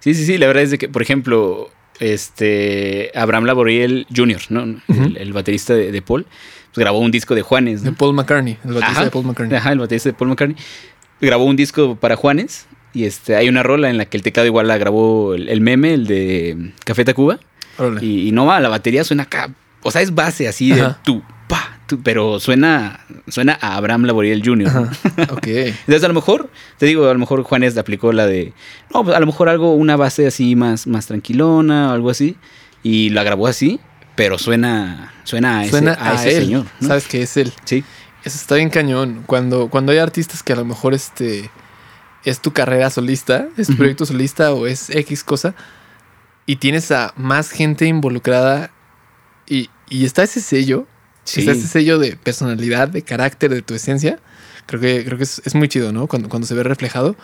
sí, sí, sí. La verdad es de que, por ejemplo, este Abraham Laboriel Jr., ¿no? El, el baterista de, de Paul, pues grabó un disco de Juanes. De. Paul McCartney, el baterista Ajá. de Paul McCartney. Ajá, el baterista de Paul McCartney. Grabó un disco para Juanes. Y este, hay una rola en la que el teclado igual la grabó el, el meme, el de Café Tacuba. Y, y no va, la batería suena acá. O sea, es base así de Ajá. tu, pa, tu, pero suena, suena a Abraham Laboriel Jr. [laughs] Ok. Entonces, a lo mejor, te digo, a lo mejor Juanes aplicó la de, no, pues a lo mejor algo, una base así más, más tranquilona o algo así, y la grabó así, pero suena, suena a ese, Suena a a, ese él. señor. ¿no? Sabes que es él. Sí, Eso está bien cañón. Cuando, cuando hay artistas que a lo mejor este es tu carrera solista, es tu proyecto solista o es X cosa, y tienes a más gente involucrada y, y está ese sello, Sí. está ese sello de personalidad, de carácter, de tu esencia, creo que, creo que es, es muy chido, ¿no? Cuando, cuando se ve reflejado.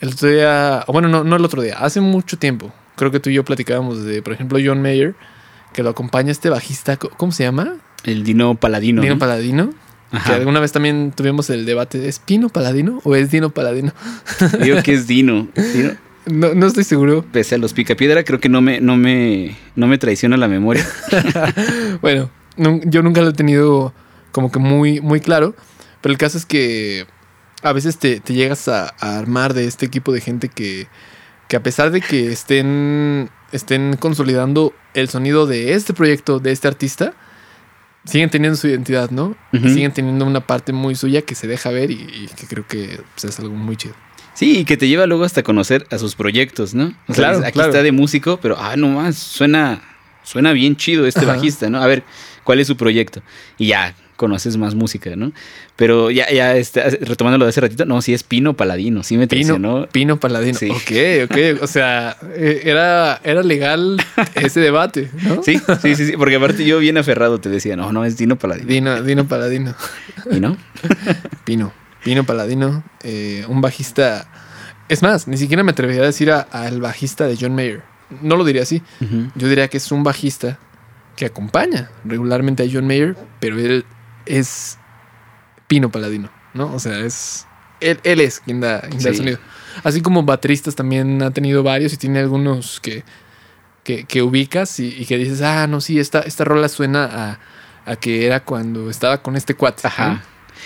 El otro día, bueno, no, no el otro día, hace mucho tiempo, creo que tú y yo platicábamos de, por ejemplo, John Mayer, que lo acompaña este bajista, ¿cómo- ¿cómo se llama? El Dino Paladino. Dino ¿no? Paladino. Que alguna vez también tuvimos el debate, ¿es Pino Paladino o es Dino Paladino? Digo que es Dino. [laughs] Dino. No, no estoy seguro. Pese a los picapiedra, creo que no me, no me, no me traiciona la memoria. [laughs] Bueno, yo nunca lo he tenido como que muy, muy claro, pero el caso es que a veces te, te llegas a, a armar de este equipo de gente que, que a pesar de que estén, estén consolidando el sonido de este proyecto, de este artista, siguen teniendo su identidad, ¿no? Ujú. Siguen teniendo una parte muy suya que se deja ver y, y que creo que pues, es algo muy chido. Sí, y que te lleva luego hasta conocer a sus proyectos, ¿no? O Claro, aquí claro. está de músico, pero ah, no más, suena, suena bien chido este Ajá. bajista, ¿no? A ver, ¿cuál es su proyecto? Y ya conoces más música, ¿no? Pero ya, ya, este, retomando lo de hace ratito, no, sí es Pino Paladino, sí me Pino, traicionó. Pino Paladino. Sí. Ok, ok. O sea, eh, era, era legal ese debate, ¿no? Sí, sí, sí, sí, porque aparte yo bien aferrado te decía, no, no, es Dino Paladino. Dino, Dino Paladino. ¿Y no? [laughs] Pino. Pino Paladino. eh, un bajista. Es más, ni siquiera me atrevería a decir a- al bajista de John Mayer. No lo diría así. Yo diría que es un bajista que acompaña regularmente a John Mayer, pero él es Pino Paladino, ¿no? O sea, es. Él, él es quien da, quien da el Sí. sonido. Así como bateristas también ha tenido varios y tiene algunos que, que, que ubicas y, y que dices, ah, no, sí, esta, esta rola suena a, a que era cuando estaba con este cuate. Ajá. ¿no?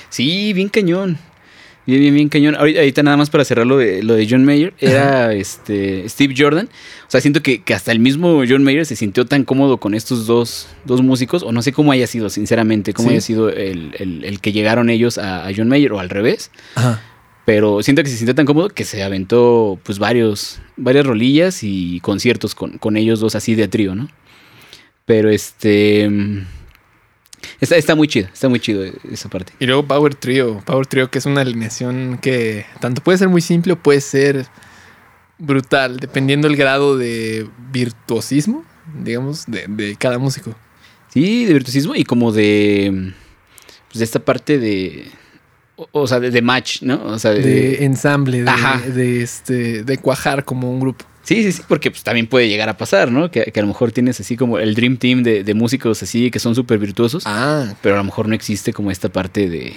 Sí, bien cañón. Bien, bien, bien cañón. Ahorita, nada más para cerrar lo de, lo de John Mayer, era este Steve Jordan. O sea, siento que, que hasta el mismo John Mayer se sintió tan cómodo con estos dos, dos músicos, o no sé cómo haya sido, sinceramente, cómo Sí. haya sido el, el- el que llegaron ellos a, a John Mayer, o al revés. Ajá. Pero siento que se sintió tan cómodo que se aventó pues varios, varias rolillas y conciertos con, con ellos dos así de trío, ¿no? Pero este... Está, está muy chido, está muy chido esa parte. Y luego Power Trio. Power Trio, que es una alineación que tanto puede ser muy simple o puede ser brutal, dependiendo el grado de virtuosismo, digamos, de, de cada músico. Sí, de virtuosismo y como de. Pues de esta parte de. O, o sea, de, de match, ¿no? O sea, de. De ensamble, de, este, de cuajar como un grupo. Sí, sí, sí, porque pues también puede llegar a pasar, ¿no? Que, que a lo mejor tienes así como el Dream Team de, de músicos así que son súper virtuosos, Ah, pero a lo mejor no existe como esta parte de.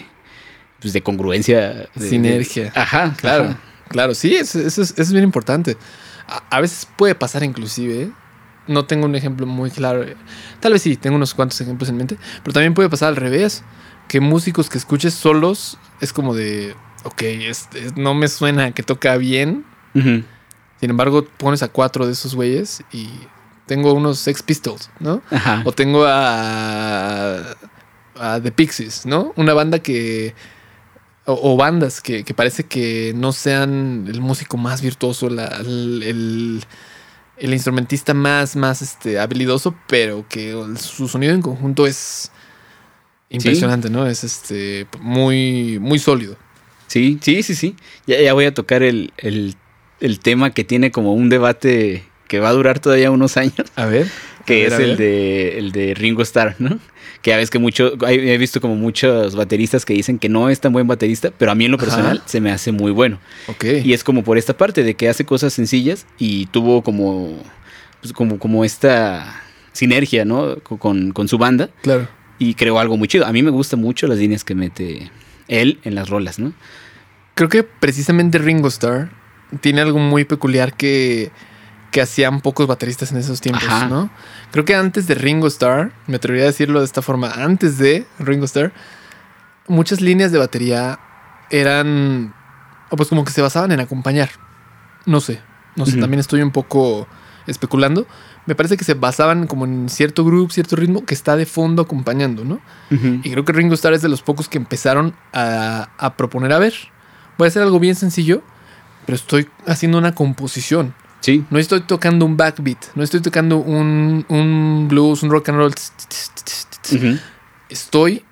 Pues de congruencia. de- Sinergia. de- ajá, claro, ajá. claro, sí, eso, eso es, eso es bien importante. A, a veces puede pasar inclusive, ¿eh? no tengo un ejemplo muy claro, tal vez sí, tengo unos cuantos ejemplos en mente, pero también puede pasar al revés, que músicos que escuches solos es como de, ok, es- es- no me suena que toca bien, Ujú. Sin embargo pones a cuatro de esos güeyes y tengo unos Sex Pistols, ¿no? Ajá. O tengo a, a The Pixies, ¿no? Una banda que. O, o bandas que, que parece que no sean el músico más virtuoso, la- el, el- el instrumentista más, más este, habilidoso, pero que el- su sonido en conjunto es impresionante, ¿no? Es este muy, muy sólido. Sí, sí, sí, sí. Ya, ya voy a tocar el, el, tema que tiene como un debate que va a durar todavía unos años. A ver. que A es ver, a el de, el de Ringo Starr, ¿no? Que ya ves que mucho, he visto como muchos bateristas que dicen que no es tan buen baterista, pero a mí en lo personal Ajá. se me hace muy bueno. Ok. Y es como por esta parte de que hace cosas sencillas y tuvo como, pues como, como esta sinergia, ¿no? Co- Con, con su banda Claro. y creó algo muy chido. A mí me gustan mucho las líneas que mete él en las rolas, ¿no? Creo que precisamente Ringo Starr tiene algo muy peculiar que, que hacían pocos bateristas en esos tiempos, Ajá. ¿no? Creo que antes de Ringo Starr, me atrevería a decirlo de esta forma, antes de Ringo Starr, muchas líneas de batería eran, pues como que se basaban en acompañar. No sé, no sé, también estoy un poco especulando. Me parece que se basaban como en cierto groove, cierto ritmo que está de fondo acompañando, ¿no? Y creo que Ringo Starr es de los pocos que empezaron a, a proponer, a ver, voy a hacer algo bien sencillo, pero estoy haciendo una composición. Sí, No estoy tocando un backbeat, no estoy tocando un, un blues, un rock and roll. Estoy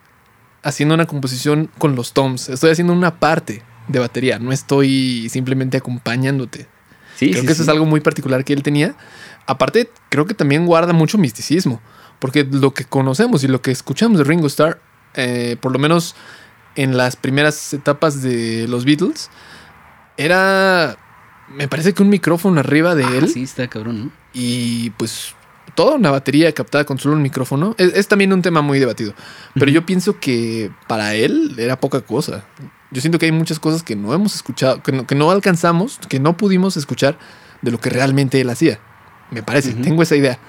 haciendo una composición con los toms, estoy haciendo una parte de batería, no estoy simplemente acompañándote. Sí, creo sí, que eso sí. es algo muy particular que él tenía. Aparte, creo que también guarda mucho misticismo, porque lo que conocemos y lo que escuchamos de Ringo Starr, eh, por lo menos en las primeras etapas de los Beatles, era, me parece que un micrófono arriba de Ah, él sí, está cabrón, ¿no? y pues toda una batería captada con solo un micrófono. Es, es también un tema muy debatido, pero yo pienso que para él era poca cosa. Yo siento que hay muchas cosas que no hemos escuchado, que no, que no alcanzamos, que no pudimos escuchar de lo que realmente él hacía. Me parece, tengo esa idea.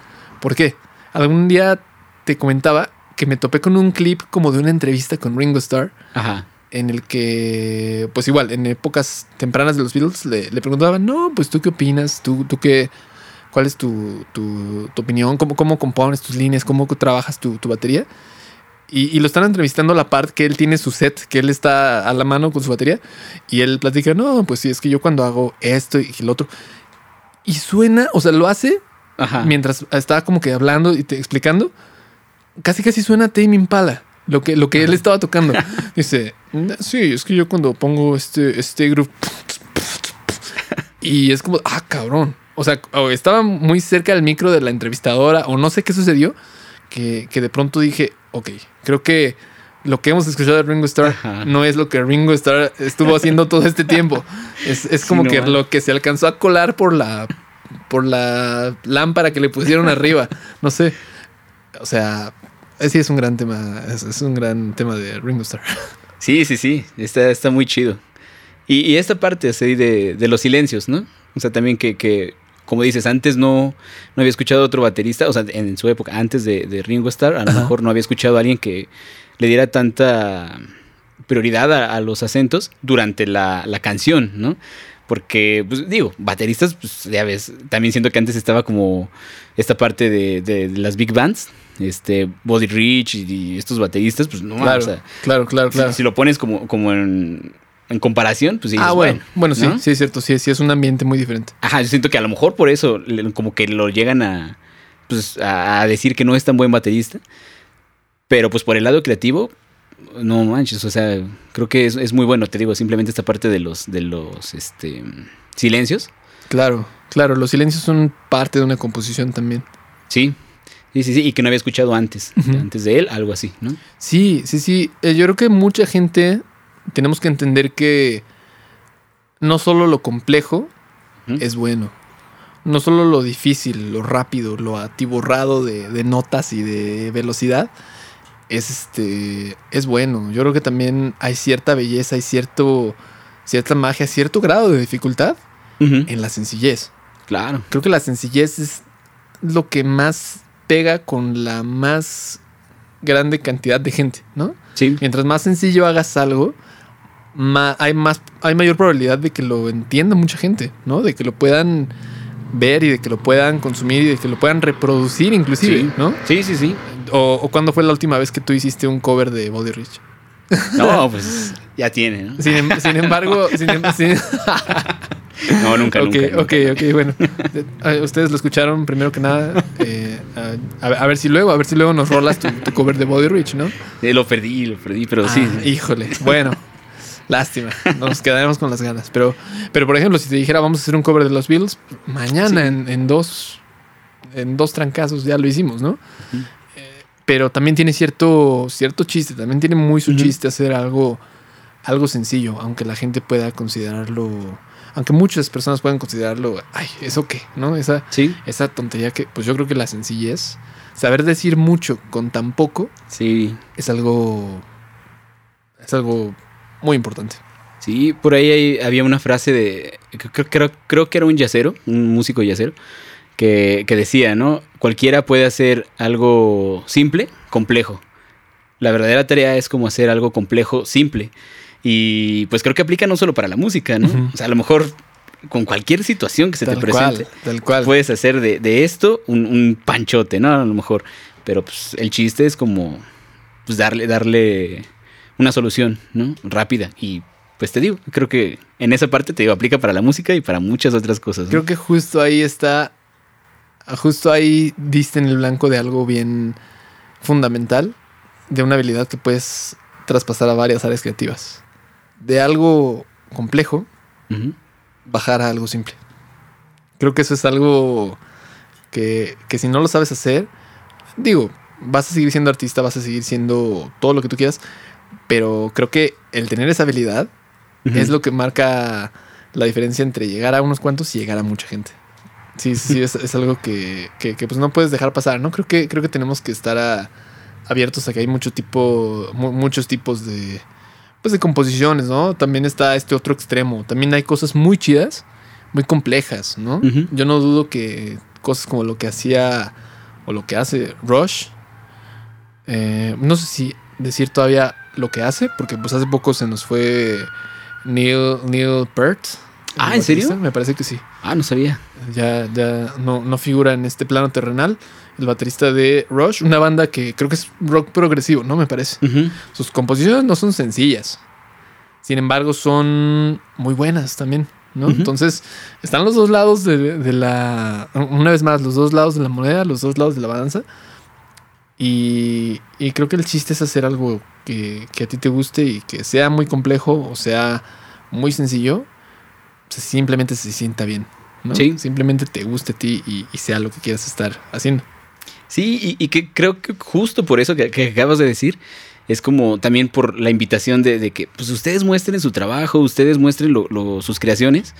¿Por qué? Algún día te comentaba que me topé con un clip como de una entrevista con Ringo Starr Ajá. En el que, pues igual, en épocas tempranas de los Beatles le, le preguntaban, no, pues tú qué opinas, tú, tú qué, cuál es tu, tu, tu opinión, ¿Cómo, cómo compones tus líneas, cómo trabajas tu, tu batería. Y, y lo están entrevistando a la parte que él tiene su set, que él está a la mano con su batería. Y él platica, no, pues sí, es que yo cuando hago esto y el otro. Y suena, o sea, lo hace Ajá. mientras estaba como que hablando y te explicando, casi casi suena Tame Impala, lo que, lo que él estaba tocando. [laughs] Dice, sí, es que yo cuando pongo este, este groove y es como, ah, cabrón. O sea, o estaba muy cerca del micro de la entrevistadora o no sé qué sucedió, que, que de pronto dije, ok, creo que lo que hemos escuchado de Ringo Starr Ajá. no es lo que Ringo Starr estuvo haciendo todo este [laughs] tiempo. Es, es Sí, como no que lo que se alcanzó a colar por la, por la lámpara que le pusieron arriba. No sé. O sea, sí es un gran tema. Es, es un gran tema de Ringo Starr. [laughs] Sí, sí, sí. Está, está muy chido. Y, y esta parte así de, de los silencios, ¿no? O sea, también que, que, como dices, antes no, no había escuchado a otro baterista, o sea, en su época, antes de, de Ringo Starr, a lo Ajá. mejor no había escuchado a alguien que le diera tanta prioridad a, a los acentos durante la, la canción, ¿no? Porque, pues digo, bateristas, pues ya ves, también siento que antes estaba como esta parte de, de- de las big bands, este, Body Rich y, y estos bateristas, pues no, claro, o sea, claro, claro, claro. Si, lo pones como, como en, en comparación, pues sí. ah, bueno, bueno, sí, ¿no? sí es cierto. Sí, sí es un ambiente muy diferente. Ajá, yo siento que a lo mejor por eso, como que lo llegan a, pues, a a decir que no es tan buen baterista. Pero pues por el lado creativo, no manches, o sea, creo que es, es muy bueno, te digo, simplemente esta parte de los, de los este, silencios. Claro, claro. Los silencios son parte de una composición también. Sí, sí, sí, sí, y que no había escuchado antes, antes de él, algo así, ¿no? Sí, sí, sí. Eh, yo creo que mucha gente tenemos que entender que no solo lo complejo es bueno. No solo lo difícil, lo rápido, lo atiborrado de, de notas y de velocidad es este es bueno. Yo creo que también hay cierta belleza, hay cierto cierta magia, cierto grado de dificultad en la sencillez. Claro. Creo que la sencillez es lo que más pega con la más grande cantidad de gente, ¿no? Sí, Mientras más sencillo hagas algo, hay más, hay mayor probabilidad de que lo entienda mucha gente, ¿no? De que lo puedan ver y de que lo puedan consumir y de que lo puedan reproducir inclusive, Sí. ¿no? sí, sí, sí. O, o cuándo fue la última vez que tú hiciste un cover de Body Rich. No, pues ya tiene, ¿no? Sin, em- sin embargo, [laughs] sin em- sin- [laughs] No, nunca, ok, nunca. ok, ok, bueno. Ustedes lo escucharon primero que nada. eh, a, a ver- si luego, a ver si luego nos rolas tu, tu cover de Body Rich, ¿no? Eh, lo perdí, lo perdí, pero sí. Ah, híjole. Bueno, lástima. Nos quedaremos con las ganas. Pero, pero por ejemplo, si te dijera vamos a hacer un cover de los Beatles, mañana Sí. en, en dos en dos trancazos ya lo hicimos, ¿no? Eh, pero también tiene cierto, cierto chiste, también tiene muy su chiste hacer algo, algo sencillo, aunque la gente pueda considerarlo, aunque muchas personas puedan considerarlo, ay, ¿eso qué? ¿No? Esa, Sí, esa tontería que, pues yo creo que la sencillez, saber decir mucho con tan poco, sí. es algo. Es algo muy importante. Sí, por ahí hay- había una frase de. Creo, creo, creo que era un yacero, un músico yacero, que, que decía, ¿no? Cualquiera puede hacer algo simple, complejo. La verdadera tarea es como hacer algo complejo, simple. Y pues creo que aplica no solo para la música, ¿no? O sea, a lo mejor con cualquier situación que se te presente. cual, tal cual. Puedes hacer de, de esto un, un panchote, ¿no? A lo mejor. Pero pues el chiste es como pues darle, darle una solución, ¿no? Rápida. Y pues te digo, creo que en esa parte te digo, aplica para la música y para muchas otras cosas. ¿no? Creo que justo ahí está. Justo ahí diste en el blanco de algo bien fundamental. De una habilidad que puedes traspasar a varias áreas creativas. De algo complejo, bajar a algo simple. Creo que eso es algo que, que si no lo sabes hacer, digo, vas a seguir siendo artista, vas a seguir siendo todo lo que tú quieras, pero creo que el tener esa habilidad es lo que marca la diferencia entre llegar a unos cuantos y llegar a mucha gente. Sí, sí, sí, [laughs] es, es algo que, que, que, pues no puedes dejar pasar, ¿no? Creo que, creo que tenemos que estar a- abiertos a que hay mucho tipo, mu- muchos tipos de, pues de composiciones, ¿no? También está este otro extremo. También hay cosas muy chidas, muy complejas, ¿no? Yo no dudo que cosas como lo que hacía o lo que hace Rush, eh, no sé si decir todavía lo que hace, porque pues hace poco se nos fue Neil, Neil Peart. Ah, ¿en serio? Me parece que sí. Ah, no sabía. Ya, ya no, no figura en este plano terrenal. El baterista de Rush, una banda que creo que es rock progresivo, ¿no? Me parece. Sus composiciones no son sencillas. Sin embargo, son muy buenas también, ¿no? Entonces, están los dos lados de, de la. Una vez más, los dos lados de la moneda, los dos lados de la balanza. Y, y creo que el chiste es hacer algo que, que a ti te guste y que sea muy complejo o sea muy sencillo. sea, simplemente se sienta bien. ¿no? Sí. Simplemente te guste a ti y, y sea lo que quieras estar haciendo. Sí, y, y que creo que justo por eso que, que acabas de decir, es como también por la invitación de, de que pues ustedes muestren su trabajo, ustedes muestren lo- lo- sus creaciones,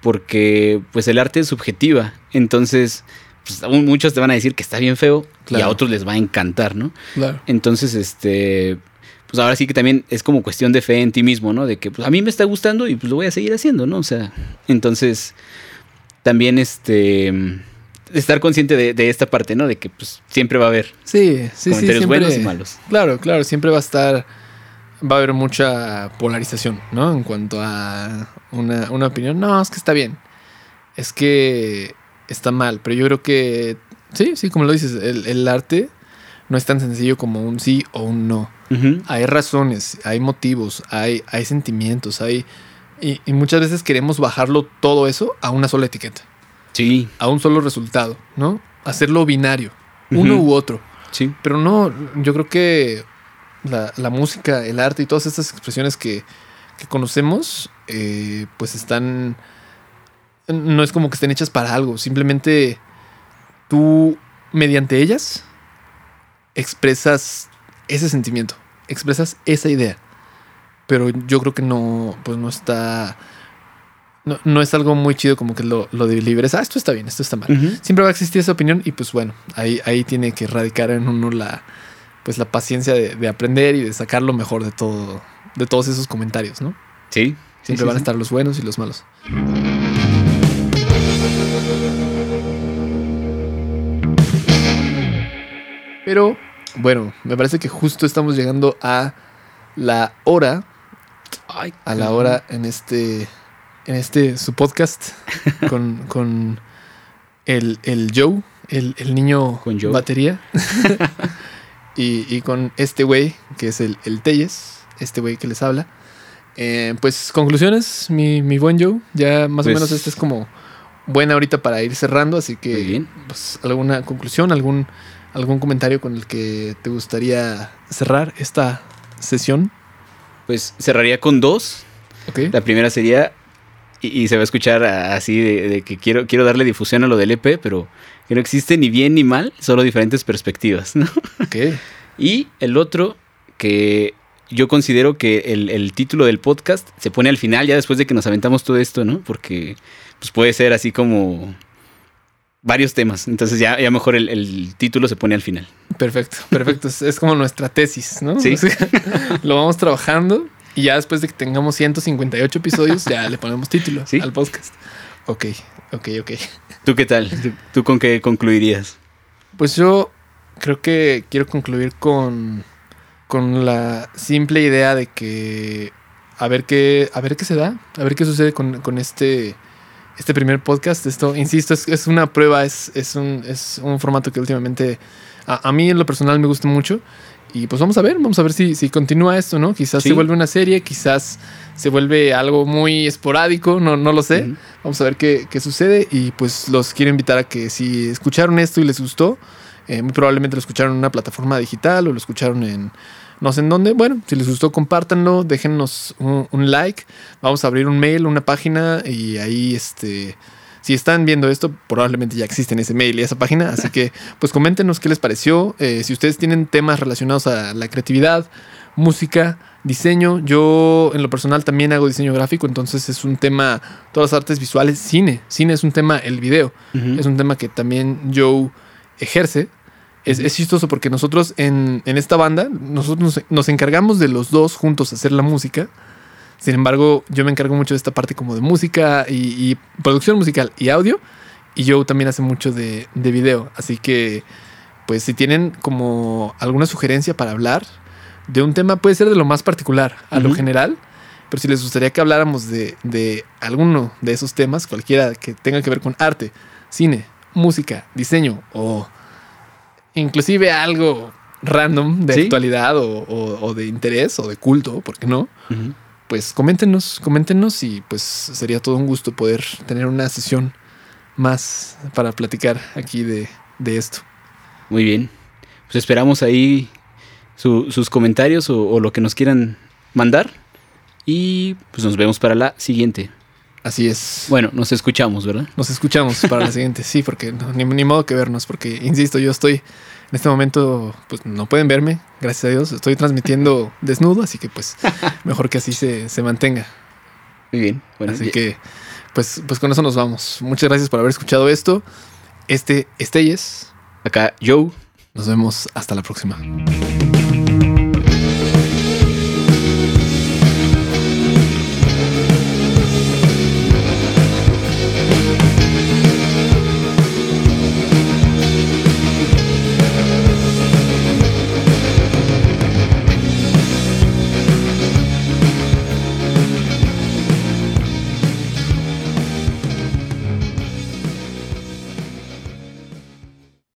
porque pues el arte es subjetiva. Entonces, pues muchos te van a decir que está bien feo y a otros les va a encantar, ¿no? Claro. Entonces, este, pues ahora sí que también es como cuestión de fe en ti mismo, ¿no? De que pues, a mí me está gustando y pues lo voy a seguir haciendo, ¿no? O sea, entonces también este estar consciente de, de esta parte, ¿no? De que pues siempre va a haber Sí, sí, sí. comentarios siempre- buenos y malos. Claro, claro, siempre va a estar, va a haber mucha polarización, ¿no? En cuanto a una, una opinión, no, es que está bien, es que está mal, pero yo creo que, sí, sí, como lo dices, el, el arte no es tan sencillo como un sí o un no. Hay razones, hay motivos, hay, hay sentimientos, hay... Y, y muchas veces queremos bajarlo todo eso a una sola etiqueta, Sí, a un solo resultado, ¿no? Hacerlo binario, uno u otro. sí. Pero no, yo creo que la, la música, el arte y todas estas expresiones que, que conocemos, eh, pues están. No es como que estén hechas para algo. Simplemente tú, mediante ellas, expresas ese sentimiento, expresas esa idea. Pero yo creo que no, pues no está. No, no es algo muy chido como que lo, lo liberes. Ah, esto está bien, esto está mal siempre va a existir esa opinión y pues bueno, ahí, ahí tiene que radicar en uno la, pues la paciencia de, de aprender y de sacar lo mejor de todo, de todos esos comentarios, ¿no? Sí. Siempre sí, van a sí. estar los buenos y los malos. Pero bueno, me parece que justo estamos llegando a la hora, Ay, a la hora en este, en este su podcast [laughs] con, con el, el Joe, el, el niño Con Joe. batería. [laughs] [laughs] y, y con este güey, que es el, el Telles, este güey que les habla. Eh, pues conclusiones, mi, mi buen Joe. Ya más Pues- o menos esta es como buena ahorita para ir cerrando, así que bien. pues, alguna conclusión, algún, algún comentario con el que te gustaría cerrar esta sesión. Pues cerraría con dos. La primera sería, y, y se va a escuchar así de, de que quiero, quiero darle difusión a lo del EP, pero que no existe ni bien ni mal, solo diferentes perspectivas, ¿no? Ok. [laughs] Y el otro, que yo considero que el, el título del podcast se pone al final, ya después de que nos aventamos todo esto, ¿no? Porque pues puede ser así como varios temas. Entonces ya, ya mejor el, el título se pone al final. Perfecto, perfecto. es, es como nuestra tesis, ¿no? Sí. O [laughs] sea, lo vamos trabajando y ya después de que tengamos 158 episodios, ya le ponemos título Sí. al podcast. Ok, ok, ok. ¿Tú qué tal? ¿Tú, con qué concluirías? Pues yo creo que quiero concluir con, con la simple idea de que a ver qué, a ver qué se da, a ver qué sucede con, con este, este primer podcast. Esto, insisto, es, es una prueba, es, es, un, es un formato que últimamente a, a mí en lo personal me gusta mucho. Y pues vamos a ver, vamos a ver si, si continúa esto, ¿no? Quizás Sí. se vuelve una serie, quizás se vuelve algo muy esporádico, no, no lo sé. Vamos a ver qué, qué sucede y pues los quiero invitar a que si escucharon esto y les gustó, eh, muy probablemente lo escucharon en una plataforma digital o lo escucharon en no sé en dónde. Bueno, si les gustó, compártanlo, déjennos un, un like. Vamos a abrir un mail, una página y ahí este si están viendo esto, probablemente ya existen ese mail y esa página. Así que, pues coméntenos qué les pareció. Eh, si ustedes tienen temas relacionados a la creatividad, música, diseño. Yo, en lo personal, también hago diseño gráfico. Entonces, es un tema, todas las artes visuales, cine. Cine es un tema, el video. Es un tema que también Joe ejerce. Es, es chistoso porque nosotros en, en esta banda, nosotros nos, nos encargamos de los dos juntos hacer la música. Sin embargo, yo me encargo mucho de esta parte como de música y, y producción musical y audio. Y Joe también hace mucho de, de, video. Así que, pues si tienen como alguna sugerencia para hablar de un tema, puede ser de lo más particular a uh -huh. lo general. Pero si les gustaría que habláramos de, de, alguno de esos temas, cualquiera que tenga que ver con arte, cine, música, diseño o inclusive algo random de ¿Sí? actualidad o, o, o, de interés o de culto, ¿por qué no? Uh -huh pues coméntenos, coméntenos y pues sería todo un gusto poder tener una sesión más para platicar aquí de, de esto. Muy bien. Pues esperamos ahí su, sus comentarios o, o, lo que nos quieran mandar. Y pues nos vemos para la siguiente. Así es. Bueno, nos escuchamos, ¿verdad? Nos escuchamos para la siguiente, [laughs] sí, porque no, ni, ni modo que vernos, porque, insisto, yo estoy en este momento, pues no pueden verme, gracias a Dios. Estoy transmitiendo [laughs] desnudo, así que pues mejor que así se, se mantenga. Muy bien. Bueno, así que pues, pues con eso nos vamos. Muchas gracias por haber escuchado esto. Este Estelles. Acá Joe. Nos vemos hasta la próxima.